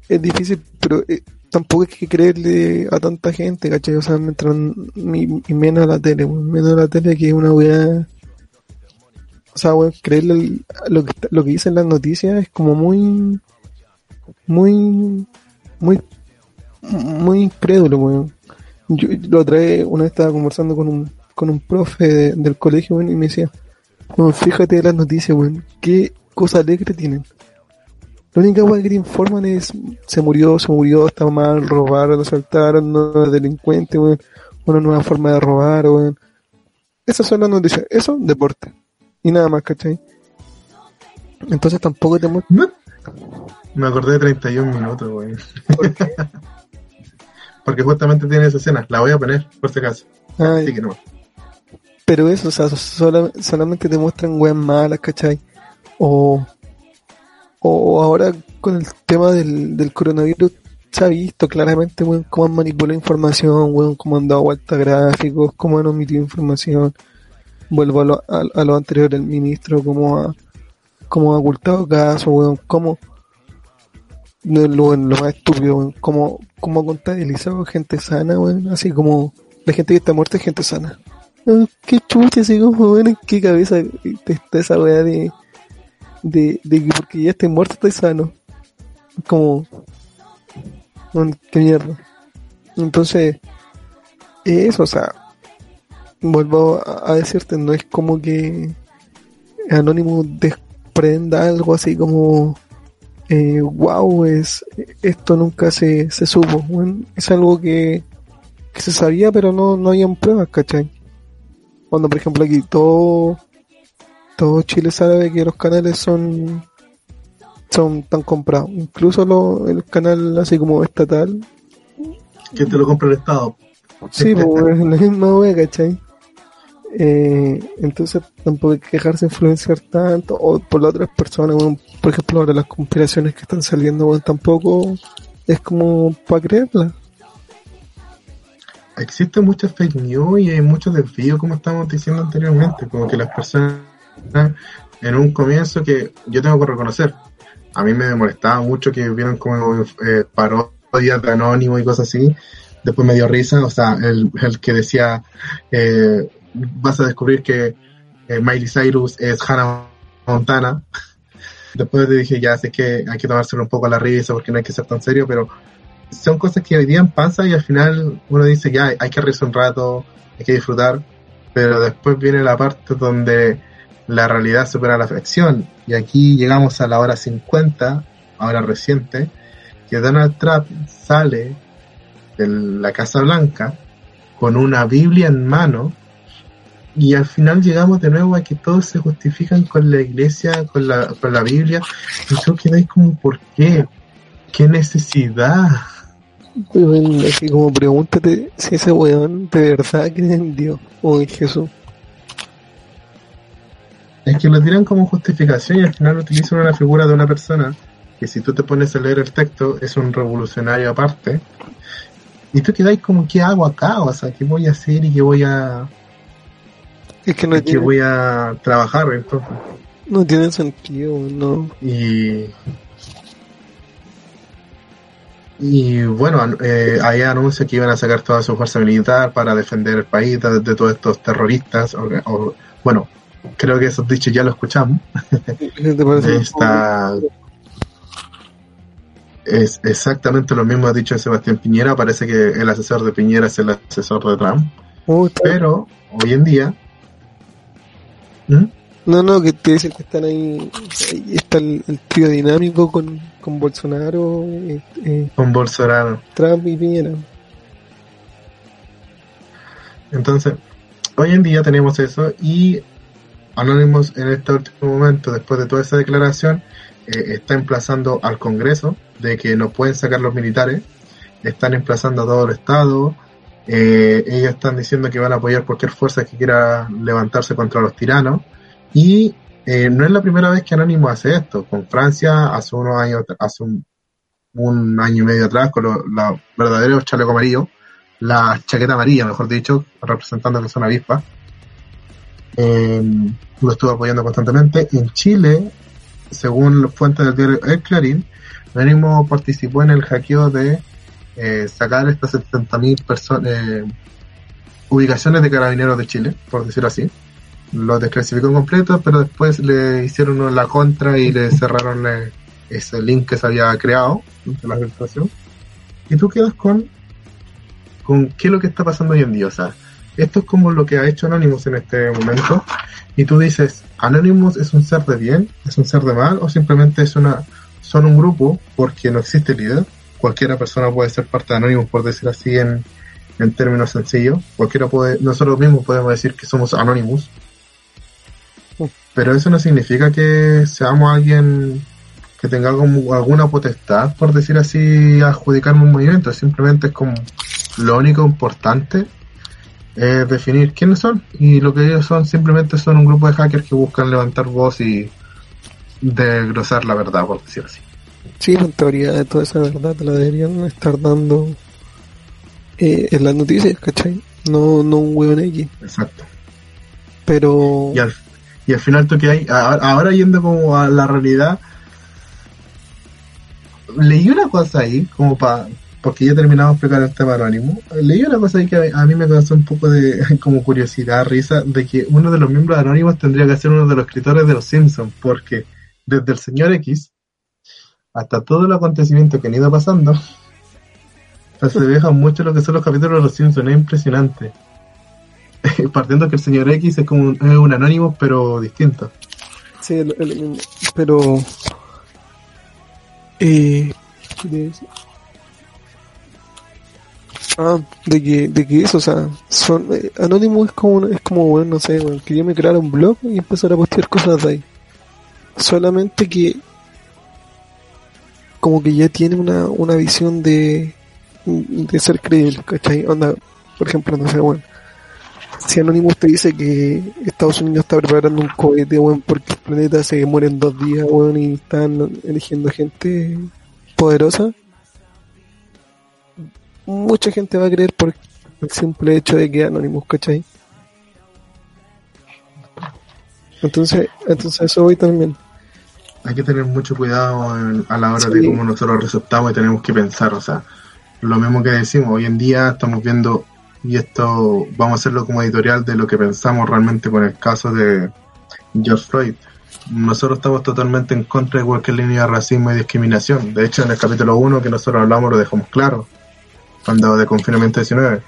Speaker 2: Es difícil, pero eh, tampoco hay que creerle a tanta gente, ¿cachai? O sea, mientras, y, y menos a la tele, menos a la tele que es una weá. O sea, weón, creerle lo que, lo que dicen las noticias es como muy, muy, muy, muy incrédulo, weón. Yo lo otra vez, una vez estaba conversando con un, con un profe de- del colegio, weón, y me decía, weón, fíjate de las noticias, weón, qué cosa alegre tienen. La única weá que te informan es se murió, se murió, está mal, robaron, asaltaron, no delincuente, weón, una nueva forma de robar, weón. Esas son las noticias, eso, deporte. Y nada más, ¿cachai? Entonces tampoco te muestran.
Speaker 1: Me- acordé de 31 minutos, güey. Porque justamente tiene esa escena. La voy a poner, por si acaso.
Speaker 2: Ay,
Speaker 1: Así que no.
Speaker 2: Pero eso, o sea, sola- solamente te muestran weas malas, ¿cachai? O, o ahora con el tema del, del coronavirus se ha visto claramente, weón, cómo han manipulado información, weón, cómo han dado vueltas gráficos, cómo han omitido información. Vuelvo a lo, a, a lo anterior del ministro, cómo ha, cómo ha ocultado casos, weón, cómo, lo, lo más estúpido, cómo ha contabilizado gente sana, weón, así como la gente que está muerta es gente sana. Ah, qué chucha, así como, en qué cabeza está esa weá de, de, de que porque ya estoy muerto estoy sano. Como, weón, qué mierda. Entonces, eso, o sea, vuelvo a, a decirte, no es como que Anónimo desprenda algo así como, eh, wow, es, esto nunca se, se supo, es algo que, que se sabía, pero no, no habían pruebas, ¿cachai? Cuando, por ejemplo, aquí todo, todo Chile sabe que los canales son, son tan comprados. Incluso lo, el canal así como estatal,
Speaker 1: Que te lo compra el Estado.
Speaker 2: sí, pues es la misma wea, ¿cachai? Eh, entonces tampoco hay que dejarse influenciar tanto, o por las otras personas. Por ejemplo, ahora las conspiraciones que están saliendo, weón, tampoco es como para creerlas.
Speaker 1: Existen muchas fake news y hay muchos desvíos, como estamos diciendo anteriormente. Como que las personas, en un comienzo que yo tengo que reconocer, a mí me molestaba mucho que vieran como eh, parodias de Anónimo y cosas así. Después me dio risa, o sea, el, el que decía, eh, vas a descubrir que eh, Miley Cyrus es Hannah Montana. Después te dije, ya sé que hay que tomárselo un poco a la risa porque no hay que ser tan serio, pero son cosas que hoy día pasan y al final uno dice, ya hay que reírse un rato, hay que disfrutar. pero después viene la parte donde la realidad supera la ficción. Y aquí llegamos a la hora 50, ahora reciente, que Donald Trump sale de la Casa Blanca con una Biblia en mano y al final llegamos de nuevo a que todos se justifican con la iglesia, con la, con la Biblia, y yo quedáis como, ¿por qué? ¿Qué necesidad?
Speaker 2: Bueno, así como pregúntate si ese weón de verdad cree en Dios o en Jesús.
Speaker 1: Es que lo tiran como justificación y al final utilizan una figura de una persona que si tú te pones a leer el texto es un revolucionario aparte. Y tú quedáis como, ¿qué hago acá? O sea, ¿qué voy a hacer y qué voy a...
Speaker 2: Es que no tiene,
Speaker 1: voy a trabajar entonces?
Speaker 2: no tiene sentido, no.
Speaker 1: Y... Y bueno, eh, ahí anuncia que iban a sacar toda su fuerza militar para defender el país de, de todos estos terroristas. O, o- bueno, creo que esos dichos ya lo escuchamos.
Speaker 2: ¿Qué te
Speaker 1: esta es exactamente lo mismo ha dicho Sebastián Piñera parece que el asesor de Piñera es el asesor de Trump pero hoy en día ¿Mm?
Speaker 2: No, no, que te dicen que están ahí. ahí está el, el trío dinámico con, con Bolsonaro, eh, eh,
Speaker 1: con Bolsonaro
Speaker 2: Trump y Piñera.
Speaker 1: entonces hoy en día tenemos eso y Anonymous en este último momento después de toda esa declaración eh, está emplazando al Congreso de que no pueden sacar los militares están emplazando a todo el Estado Eh, ellos están diciendo que van a apoyar cualquier fuerza que quiera levantarse contra los tiranos. Y eh, no es la primera vez que Anonymous hace esto. Con Francia, hace unos años, hace un, año y medio atrás, con los verdaderos chaleco amarillo, la chaqueta amarilla, mejor dicho, representando la zona avispa. Eh, lo estuvo apoyando constantemente. En Chile, según fuentes del diario El Clarín, Anonymous participó en el hackeo de eh, sacar estas 70.000 personas, eh, ubicaciones de carabineros de Chile, por decirlo así. Lo desclasificó completo, pero después le hicieron la contra y le cerraron eh, ese link que se había creado de la filtración. Y tú quedas con, con qué es lo que está pasando hoy en día. O sea, esto es como lo que ha hecho Anonymous en este momento. Y tú dices, ¿Anonymous es un ser de bien? ¿Es un ser de mal? ¿O simplemente es una son un grupo porque no existe líder? Cualquiera persona puede ser parte de Anonymous, por decir así en, en términos sencillos. Cualquiera puede, nosotros mismos podemos decir que somos Anonymous. Pero eso no significa que seamos alguien que tenga alguna potestad, por decir así, a adjudicarme un movimiento. Simplemente es como lo único importante es definir quiénes son. Y lo que ellos son simplemente son un grupo de hackers que buscan levantar voz y desglosar la verdad, por decir así.
Speaker 2: Sí, en teoría de toda esa verdad te la deberían estar dando eh, en las noticias, ¿cachai? No, no un hueón X.
Speaker 1: Exacto.
Speaker 2: Pero
Speaker 1: Y al, y al final tú que hay, ahora, ahora yendo como a la realidad, leí una cosa ahí, como para, porque ya terminamos de explicar el tema anónimo, leí una cosa ahí que a mí me causó un poco de como curiosidad, risa, de que uno de los miembros anónimos tendría que ser uno de los escritores de Los Simpsons, porque desde el señor X hasta todo el acontecimiento que han ido pasando, se asemeja mucho lo que son los capítulos de Los Simpsons, es impresionante. Partiendo que el señor X es como un, es un anónimo, pero distinto.
Speaker 2: Sí, el- el- pero. Eh, ¿qué te iba a decir? Ah, de que, de que eso, o sea, son, eh, es como, es como, bueno, no sé, bueno, que yo me creara un blog y empezar a postear cosas de ahí. Solamente que, como que ya tiene una, una visión de, de ser creíble, ¿cachai? Onda, por ejemplo, no sé, bueno, si Anonymous te dice que Estados Unidos está preparando un cohete, weón, porque el planeta se muere en dos días, weón, y están eligiendo gente poderosa, mucha gente va a creer por el simple hecho de que Anonymous, ¿cachai? Entonces, entonces eso hoy también.
Speaker 1: Hay que tener mucho cuidado en- a la hora
Speaker 2: Sí.
Speaker 1: de cómo nosotros receptamos y tenemos que pensar. O sea, lo mismo que decimos, hoy en día estamos viendo, y esto vamos a hacerlo como editorial de lo que pensamos realmente con el caso de George Floyd. Nosotros estamos totalmente en contra de cualquier línea de racismo y discriminación. De hecho, en el capítulo 1 que nosotros hablamos lo dejamos claro, cuando de confinamiento 19,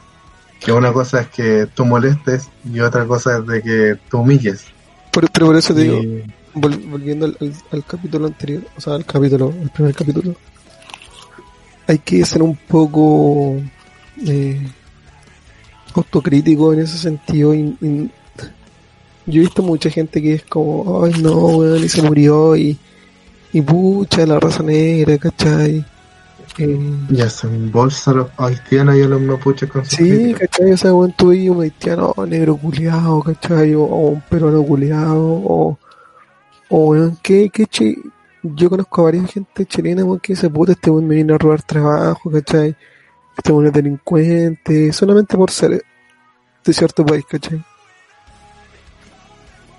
Speaker 1: Que una cosa es que tú molestes y otra cosa es de que tú humilles.
Speaker 2: Pero por eso te digo, volviendo al, al, capítulo anterior, o sea, al capítulo, el primer capítulo, hay que ser un poco eh, autocrítico en ese sentido. Y, yo he visto mucha gente que es como, ay no, weón, y se murió y, y pucha, la raza negra, ¿cachai?
Speaker 1: Eh, ya se embolsa los haitianos y a los mapuches con
Speaker 2: Sí, ¿cachai? O sea, weón, tú un haitiano negro culiado, ¿cachai? O, un peruano culiado, o, o weón, ¿qué, qué chi yo conozco a varias gente chilena weón, que dice, puta, este weón me viene a robar trabajo, ¿cachai? Este weón es delincuente, solamente por ser de cierto país, ¿cachai?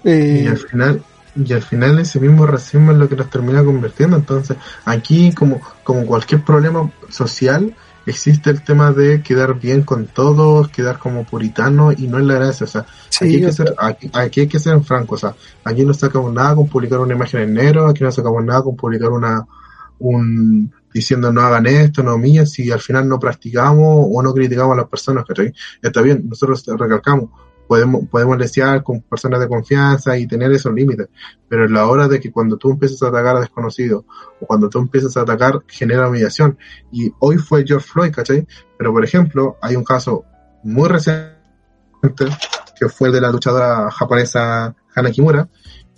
Speaker 1: Eh, y al final, y al final ese mismo racismo es lo que nos termina convirtiendo. Entonces, aquí como, como cualquier problema social, existe el tema de quedar bien con todos, quedar como puritano y no es la gracia. O sea, aquí, hay que ser, aquí, hay que ser franco. O sea, aquí no sacamos nada con publicar una imagen en negro, aquí no sacamos nada con publicar una, un, diciendo no hagan esto, no mías, si al final no practicamos o no criticamos a las personas, que Está bien, nosotros recalcamos, podemos, podemos desear con personas de confianza y tener esos límites, pero en la hora de que cuando tú empiezas a atacar a desconocidos o cuando tú empiezas a atacar genera humillación. Y hoy fue George Floyd, ¿cachai? Pero por ejemplo, hay un caso muy reciente que fue el de la luchadora japonesa Hana Kimura,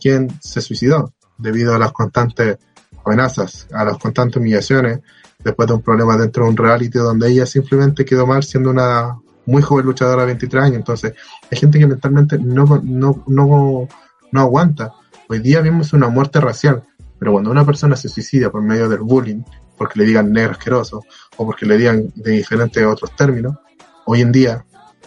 Speaker 1: quien se suicidó debido a las constantes amenazas, a las constantes humillaciones, después de un problema dentro de un reality donde ella simplemente quedó mal siendo una muy joven luchadora de 23 años. Entonces, hay gente que mentalmente no, no, no, no aguanta. Hoy día vimos una muerte racial, pero cuando una persona se suicida por medio del bullying, porque le digan negro asqueroso, o porque le digan de diferentes otros términos, hoy en día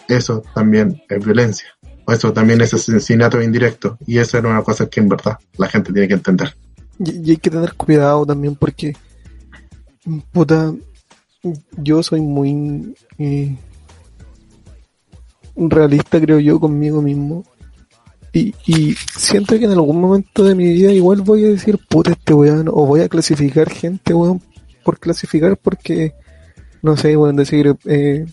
Speaker 1: eso también es violencia. O eso también es asesinato indirecto. Y eso era una cosa que en verdad la gente tiene que entender.
Speaker 2: Y, hay que tener cuidado también porque, puta, yo soy muy eh, realista, creo yo, conmigo mismo. Y, y siento que en algún momento de mi vida igual voy a decir, puta, este weón, o voy a clasificar gente, weón, por clasificar porque, no sé, weón, decir, eh,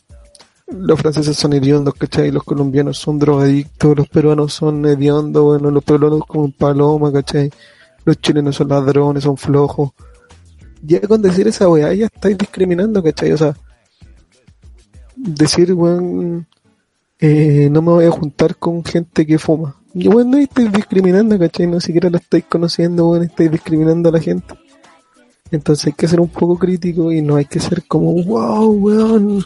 Speaker 2: los franceses son hediondos, ¿cachai? Los colombianos son drogadictos, los peruanos son hediondos, bueno, los peruanos como paloma, ¿cachai? Los chilenos son ladrones, son flojos. Ya con decir esa weá ya estáis discriminando, ¿cachai? O sea, decir, weón, eh, no me voy a juntar con gente que fuma. Y bueno, ahí estáis discriminando, ¿cachai? No siquiera lo estáis conociendo, bueno, estáis discriminando a la gente. Entonces hay que ser un poco crítico y no hay que ser como, wow, weón,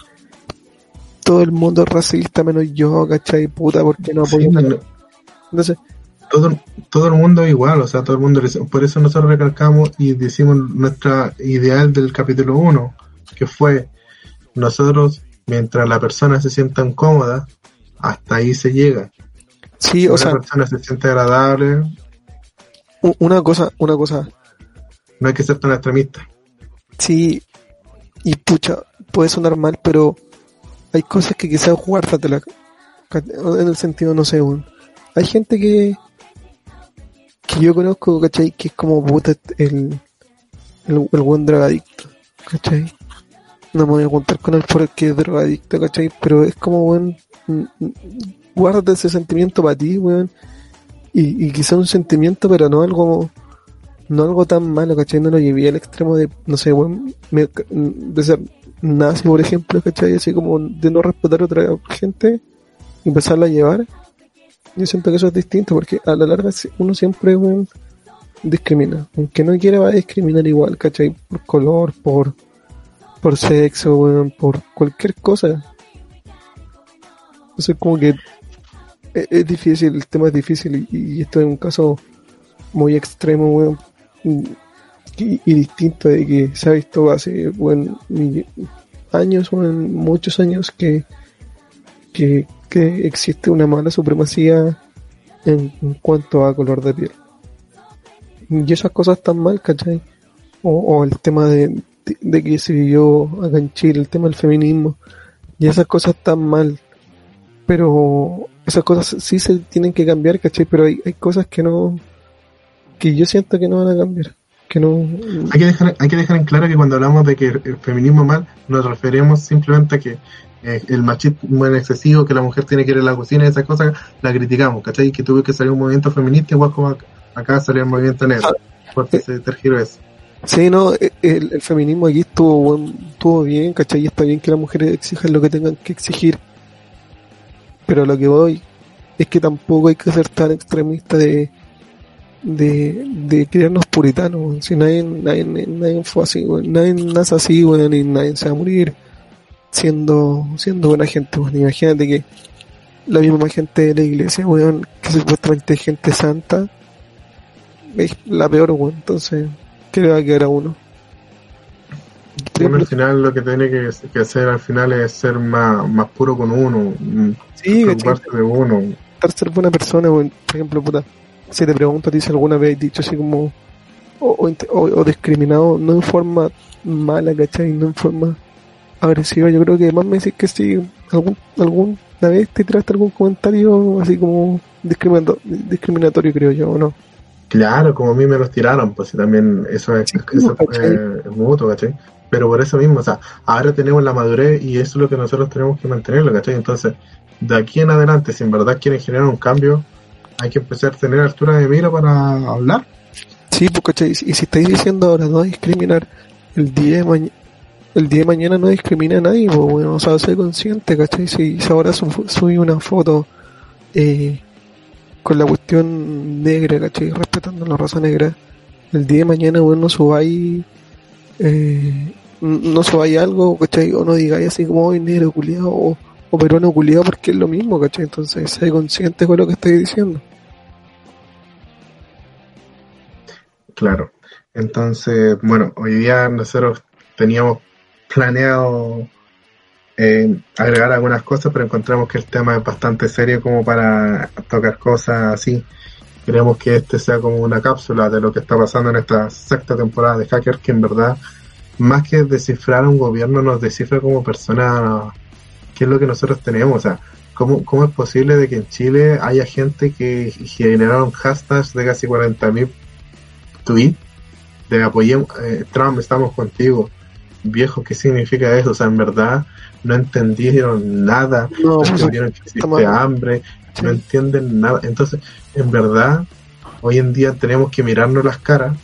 Speaker 2: todo el mundo es racista menos yo, ¿cachai? Puta, porque no apoyo?
Speaker 1: Entonces, todo, todo el mundo es igual, o sea, todo el mundo, por eso nosotros recalcamos y decimos nuestra ideal del capítulo 1, que fue nosotros, mientras la persona se sienta incómoda, hasta ahí se llega.
Speaker 2: Sí, o sea.
Speaker 1: La persona se siente agradable.
Speaker 2: Una cosa, una cosa.
Speaker 1: No hay que ser tan extremista.
Speaker 2: Sí, y pucha, puede sonar mal, pero hay cosas que quizás guárdatela. En el sentido, no sé, hay gente que que yo conozco, ¿cachai? Que es como puta el, el, el buen drogadicto, ¿cachai? No me voy a contar con él porque es drogadicto, ¿cachai? Pero es como, buen guárdate ese sentimiento para ti, weón. Y, y quizá un sentimiento, pero no algo, no algo tan malo, ¿cachai? No lo llevé al extremo de, no sé, weón, de ser nazi, por ejemplo, ¿cachai? Así como de no respetar a otra gente y empezarla a llevar. Yo siento que eso es distinto porque a la larga uno siempre, weón, discrimina. Aunque no quiera va a discriminar igual, ¿cachai? Por color, por, por sexo, weón, por cualquier cosa. Entonces como que es, difícil, el tema es difícil y, esto es un caso muy extremo, weón, y, distinto de que se ha visto hace, bueno, años, weón, muchos años que, que, que existe una mala supremacía en, cuanto a color de piel. Y esas cosas están mal, ¿cachai? O, el tema de, de, que se vivió acá en Chile, el tema del feminismo. Y esas cosas están mal pero esas cosas sí se tienen que cambiar, ¿cachai? Pero hay, hay cosas que no, que yo siento que no van a cambiar, que no...
Speaker 1: Hay que dejar, hay que dejar en claro que cuando hablamos de que el feminismo mal, nos referimos simplemente a que eh, el machismo es excesivo, que la mujer tiene que ir a la cocina, esas cosas, la criticamos, ¿cachai? Que tuvo que salir un movimiento feminista igual como acá salió el movimiento negro, porque se tergiró eso.
Speaker 2: Sí, no, el, el feminismo aquí estuvo, estuvo bien, ¿cachai? Está bien que las mujeres exijan lo que tengan que exigir. Pero lo que voy es que tampoco hay que ser tan extremista de, de, de puritanos. Si nadie, nadie, nadie fue así, nadie nace así, bueno, y nadie se va a morir siendo, siendo buena gente. Imagínate que la misma gente de la iglesia, weón, que supuestamente es gente santa, es la peor, weón. Entonces, ¿qué le va a quedar a uno?
Speaker 1: Bueno, al final lo que tiene que, hacer al final es ser más, más puro con uno,
Speaker 2: sí, de uno. Ser buena persona, por ejemplo, puta, si te pregunto a ti si alguna vez has dicho así como, o, o, discriminado, no en forma mala, ¿cachai? No en forma agresiva, yo creo que más me decís que sí, algún, alguna vez te tiraste algún comentario así como discriminatorio, creo yo, ¿o no?
Speaker 1: Claro, como a mí me los tiraron, pues también eso es, eso es mutuo, ¿cachai? Pero por eso mismo, o sea, ahora tenemos la madurez y eso es lo que nosotros tenemos que mantenerlo, ¿cachai? Entonces, de aquí en adelante, si en verdad quieren generar un cambio, hay que empezar a tener altura de mira para hablar.
Speaker 2: Sí, pues, ¿cachai? Y si estáis diciendo ahora no discriminar, el día de mañana el día de mañana no discrimina a nadie, pues, bueno, o sea, sé consciente, ¿cachai? Si, ahora subí una foto eh, con la cuestión negra, ¿cachai? Respetando la raza negra, el día de mañana, bueno, subáis, eh, no subáis algo, ¿cachai? O no digáis así como, hoy negro culiado, o, o peruano culiado, porque es lo mismo, ¿cachai? Entonces, sé consciente con lo que estoy diciendo.
Speaker 1: Claro. Entonces, bueno, hoy día nosotros teníamos planeado eh, agregar algunas cosas, pero encontramos que el tema es bastante serio como para tocar cosas así. Queremos que este sea como una cápsula de lo que está pasando en esta sexta temporada de Hacker, que en verdad, más que descifrar un gobierno, nos descifra como persona qué es lo que nosotros tenemos. O sea, ¿cómo, cómo es posible de que en Chile haya gente que generaron hashtags de casi 40.000 tweets de apoyemos, eh, Trump, estamos contigo viejo, ¿qué significa eso? O sea, en verdad no entendieron nada, no, pues, entendieron que existe hambre, no entienden nada. Entonces, en verdad, hoy en día tenemos que mirarnos las caras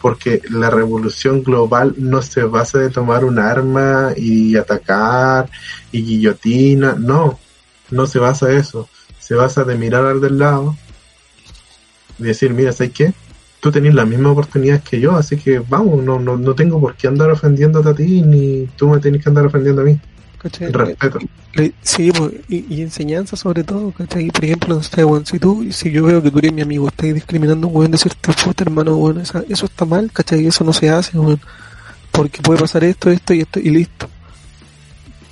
Speaker 1: porque la revolución global no se basa de tomar un arma y atacar y guillotina, no, no se basa eso, se basa de mirar al del lado y decir, mira, ¿sabes qué? tú tenés la misma oportunidad que yo, así que vamos, no, no, no tengo por qué andar ofendiéndote a ti, ni tú me tenés que andar ofendiendo a mí. ¿Cachai? Respeto.
Speaker 2: Sí, pues, y, enseñanza sobre todo, ¿cachai? Por ejemplo, no sé, bueno, si tú, si yo veo que tú eres mi amigo, estás discriminando a un weón, decirte puta hermano, bueno, eso está mal, ¿cachai? Eso no se hace, weón. Porque puede pasar esto, esto y esto, y listo.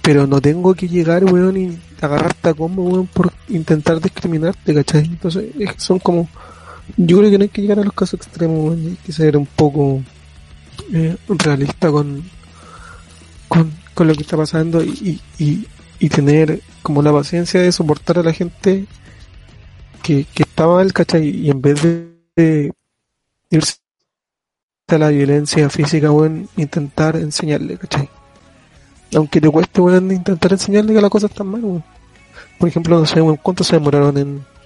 Speaker 2: Pero no tengo que llegar, weón, y agarrarte a combo, weón, por intentar discriminarte, ¿cachai? Entonces, son como yo creo que no hay que llegar a los casos extremos, hay que ser un poco eh, realista con, con, lo que está pasando y, y, y, tener como la paciencia de soportar a la gente que, que está mal, ¿cachai? Y en vez de, irse a la violencia física, bueno, intentar enseñarle, ¿cachai? Aunque te cueste, bueno, intentar enseñarle que las cosas están mal, Por ejemplo, no sé, ¿cuánto se demoraron en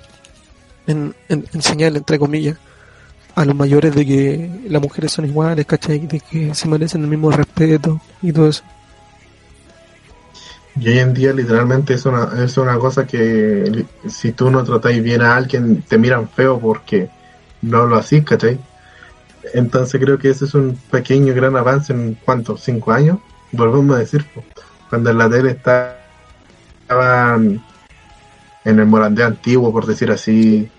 Speaker 2: en, enseñarle, entre comillas, a los mayores de que las mujeres son iguales, ¿cachai? De que se merecen el mismo respeto y todo eso.
Speaker 1: Y hoy en día literalmente es una, es una cosa que si tú no tratáis bien a alguien te miran feo porque no lo hacís, ¿cachai? Entonces creo que ese es un pequeño gran avance en cuánto, cinco años, volvemos a decir, cuando en la tele estaban en el Morandé antiguo, por decir así.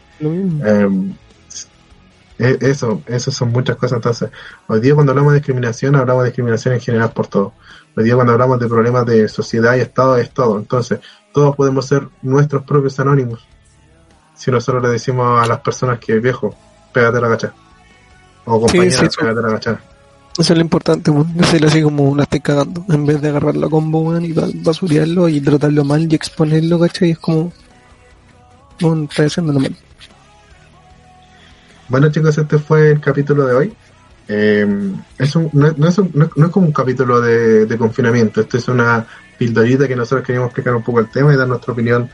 Speaker 1: Eso, eso son muchas cosas. Entonces, hoy día cuando hablamos de discriminación, hablamos de discriminación en general por todo. Hoy día cuando hablamos de problemas de sociedad y Estado, es todo. Entonces, todos podemos ser nuestros propios anónimos. Si nosotros le decimos a las personas que viejo, pégate la gacha. O compañera, pégate la gacha.
Speaker 2: Eso es lo importante, se le así como una esté cagando. En vez de agarrar la combo, y basurearlo y tratarlo mal y exponerlo, ¿cachai? Es como
Speaker 1: Bueno chicos, este fue el capítulo de hoy. Eh, es un, no, es un- no es como un capítulo de, de confinamiento, esto es una pildorita que nosotros queríamos explicar un poco el tema y dar nuestra opinión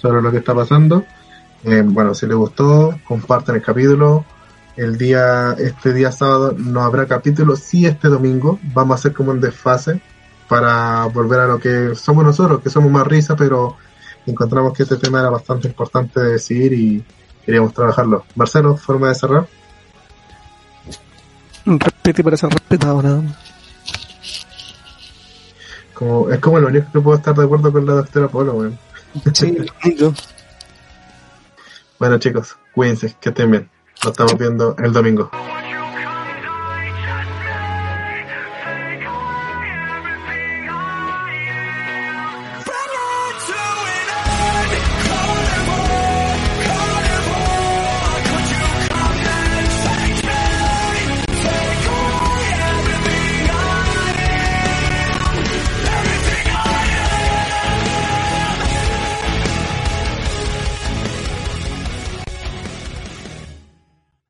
Speaker 1: sobre lo que está pasando. Eh, bueno, si les gustó, compartan el capítulo. El día, este día sábado no habrá capítulo, sí este domingo. Vamos a hacer como un desfase para volver a lo que somos nosotros, que somos más risa, pero encontramos que este tema era bastante importante de decir y queríamos trabajarlo. Marcelo, forma de cerrar.
Speaker 2: Respete para ser respetado, nada más.
Speaker 1: Como, es como lo único que puedo estar de acuerdo con la doctora Polo, weón.
Speaker 2: Sí.
Speaker 1: Bueno chicos, cuídense, que estén bien. Nos estamos viendo el domingo.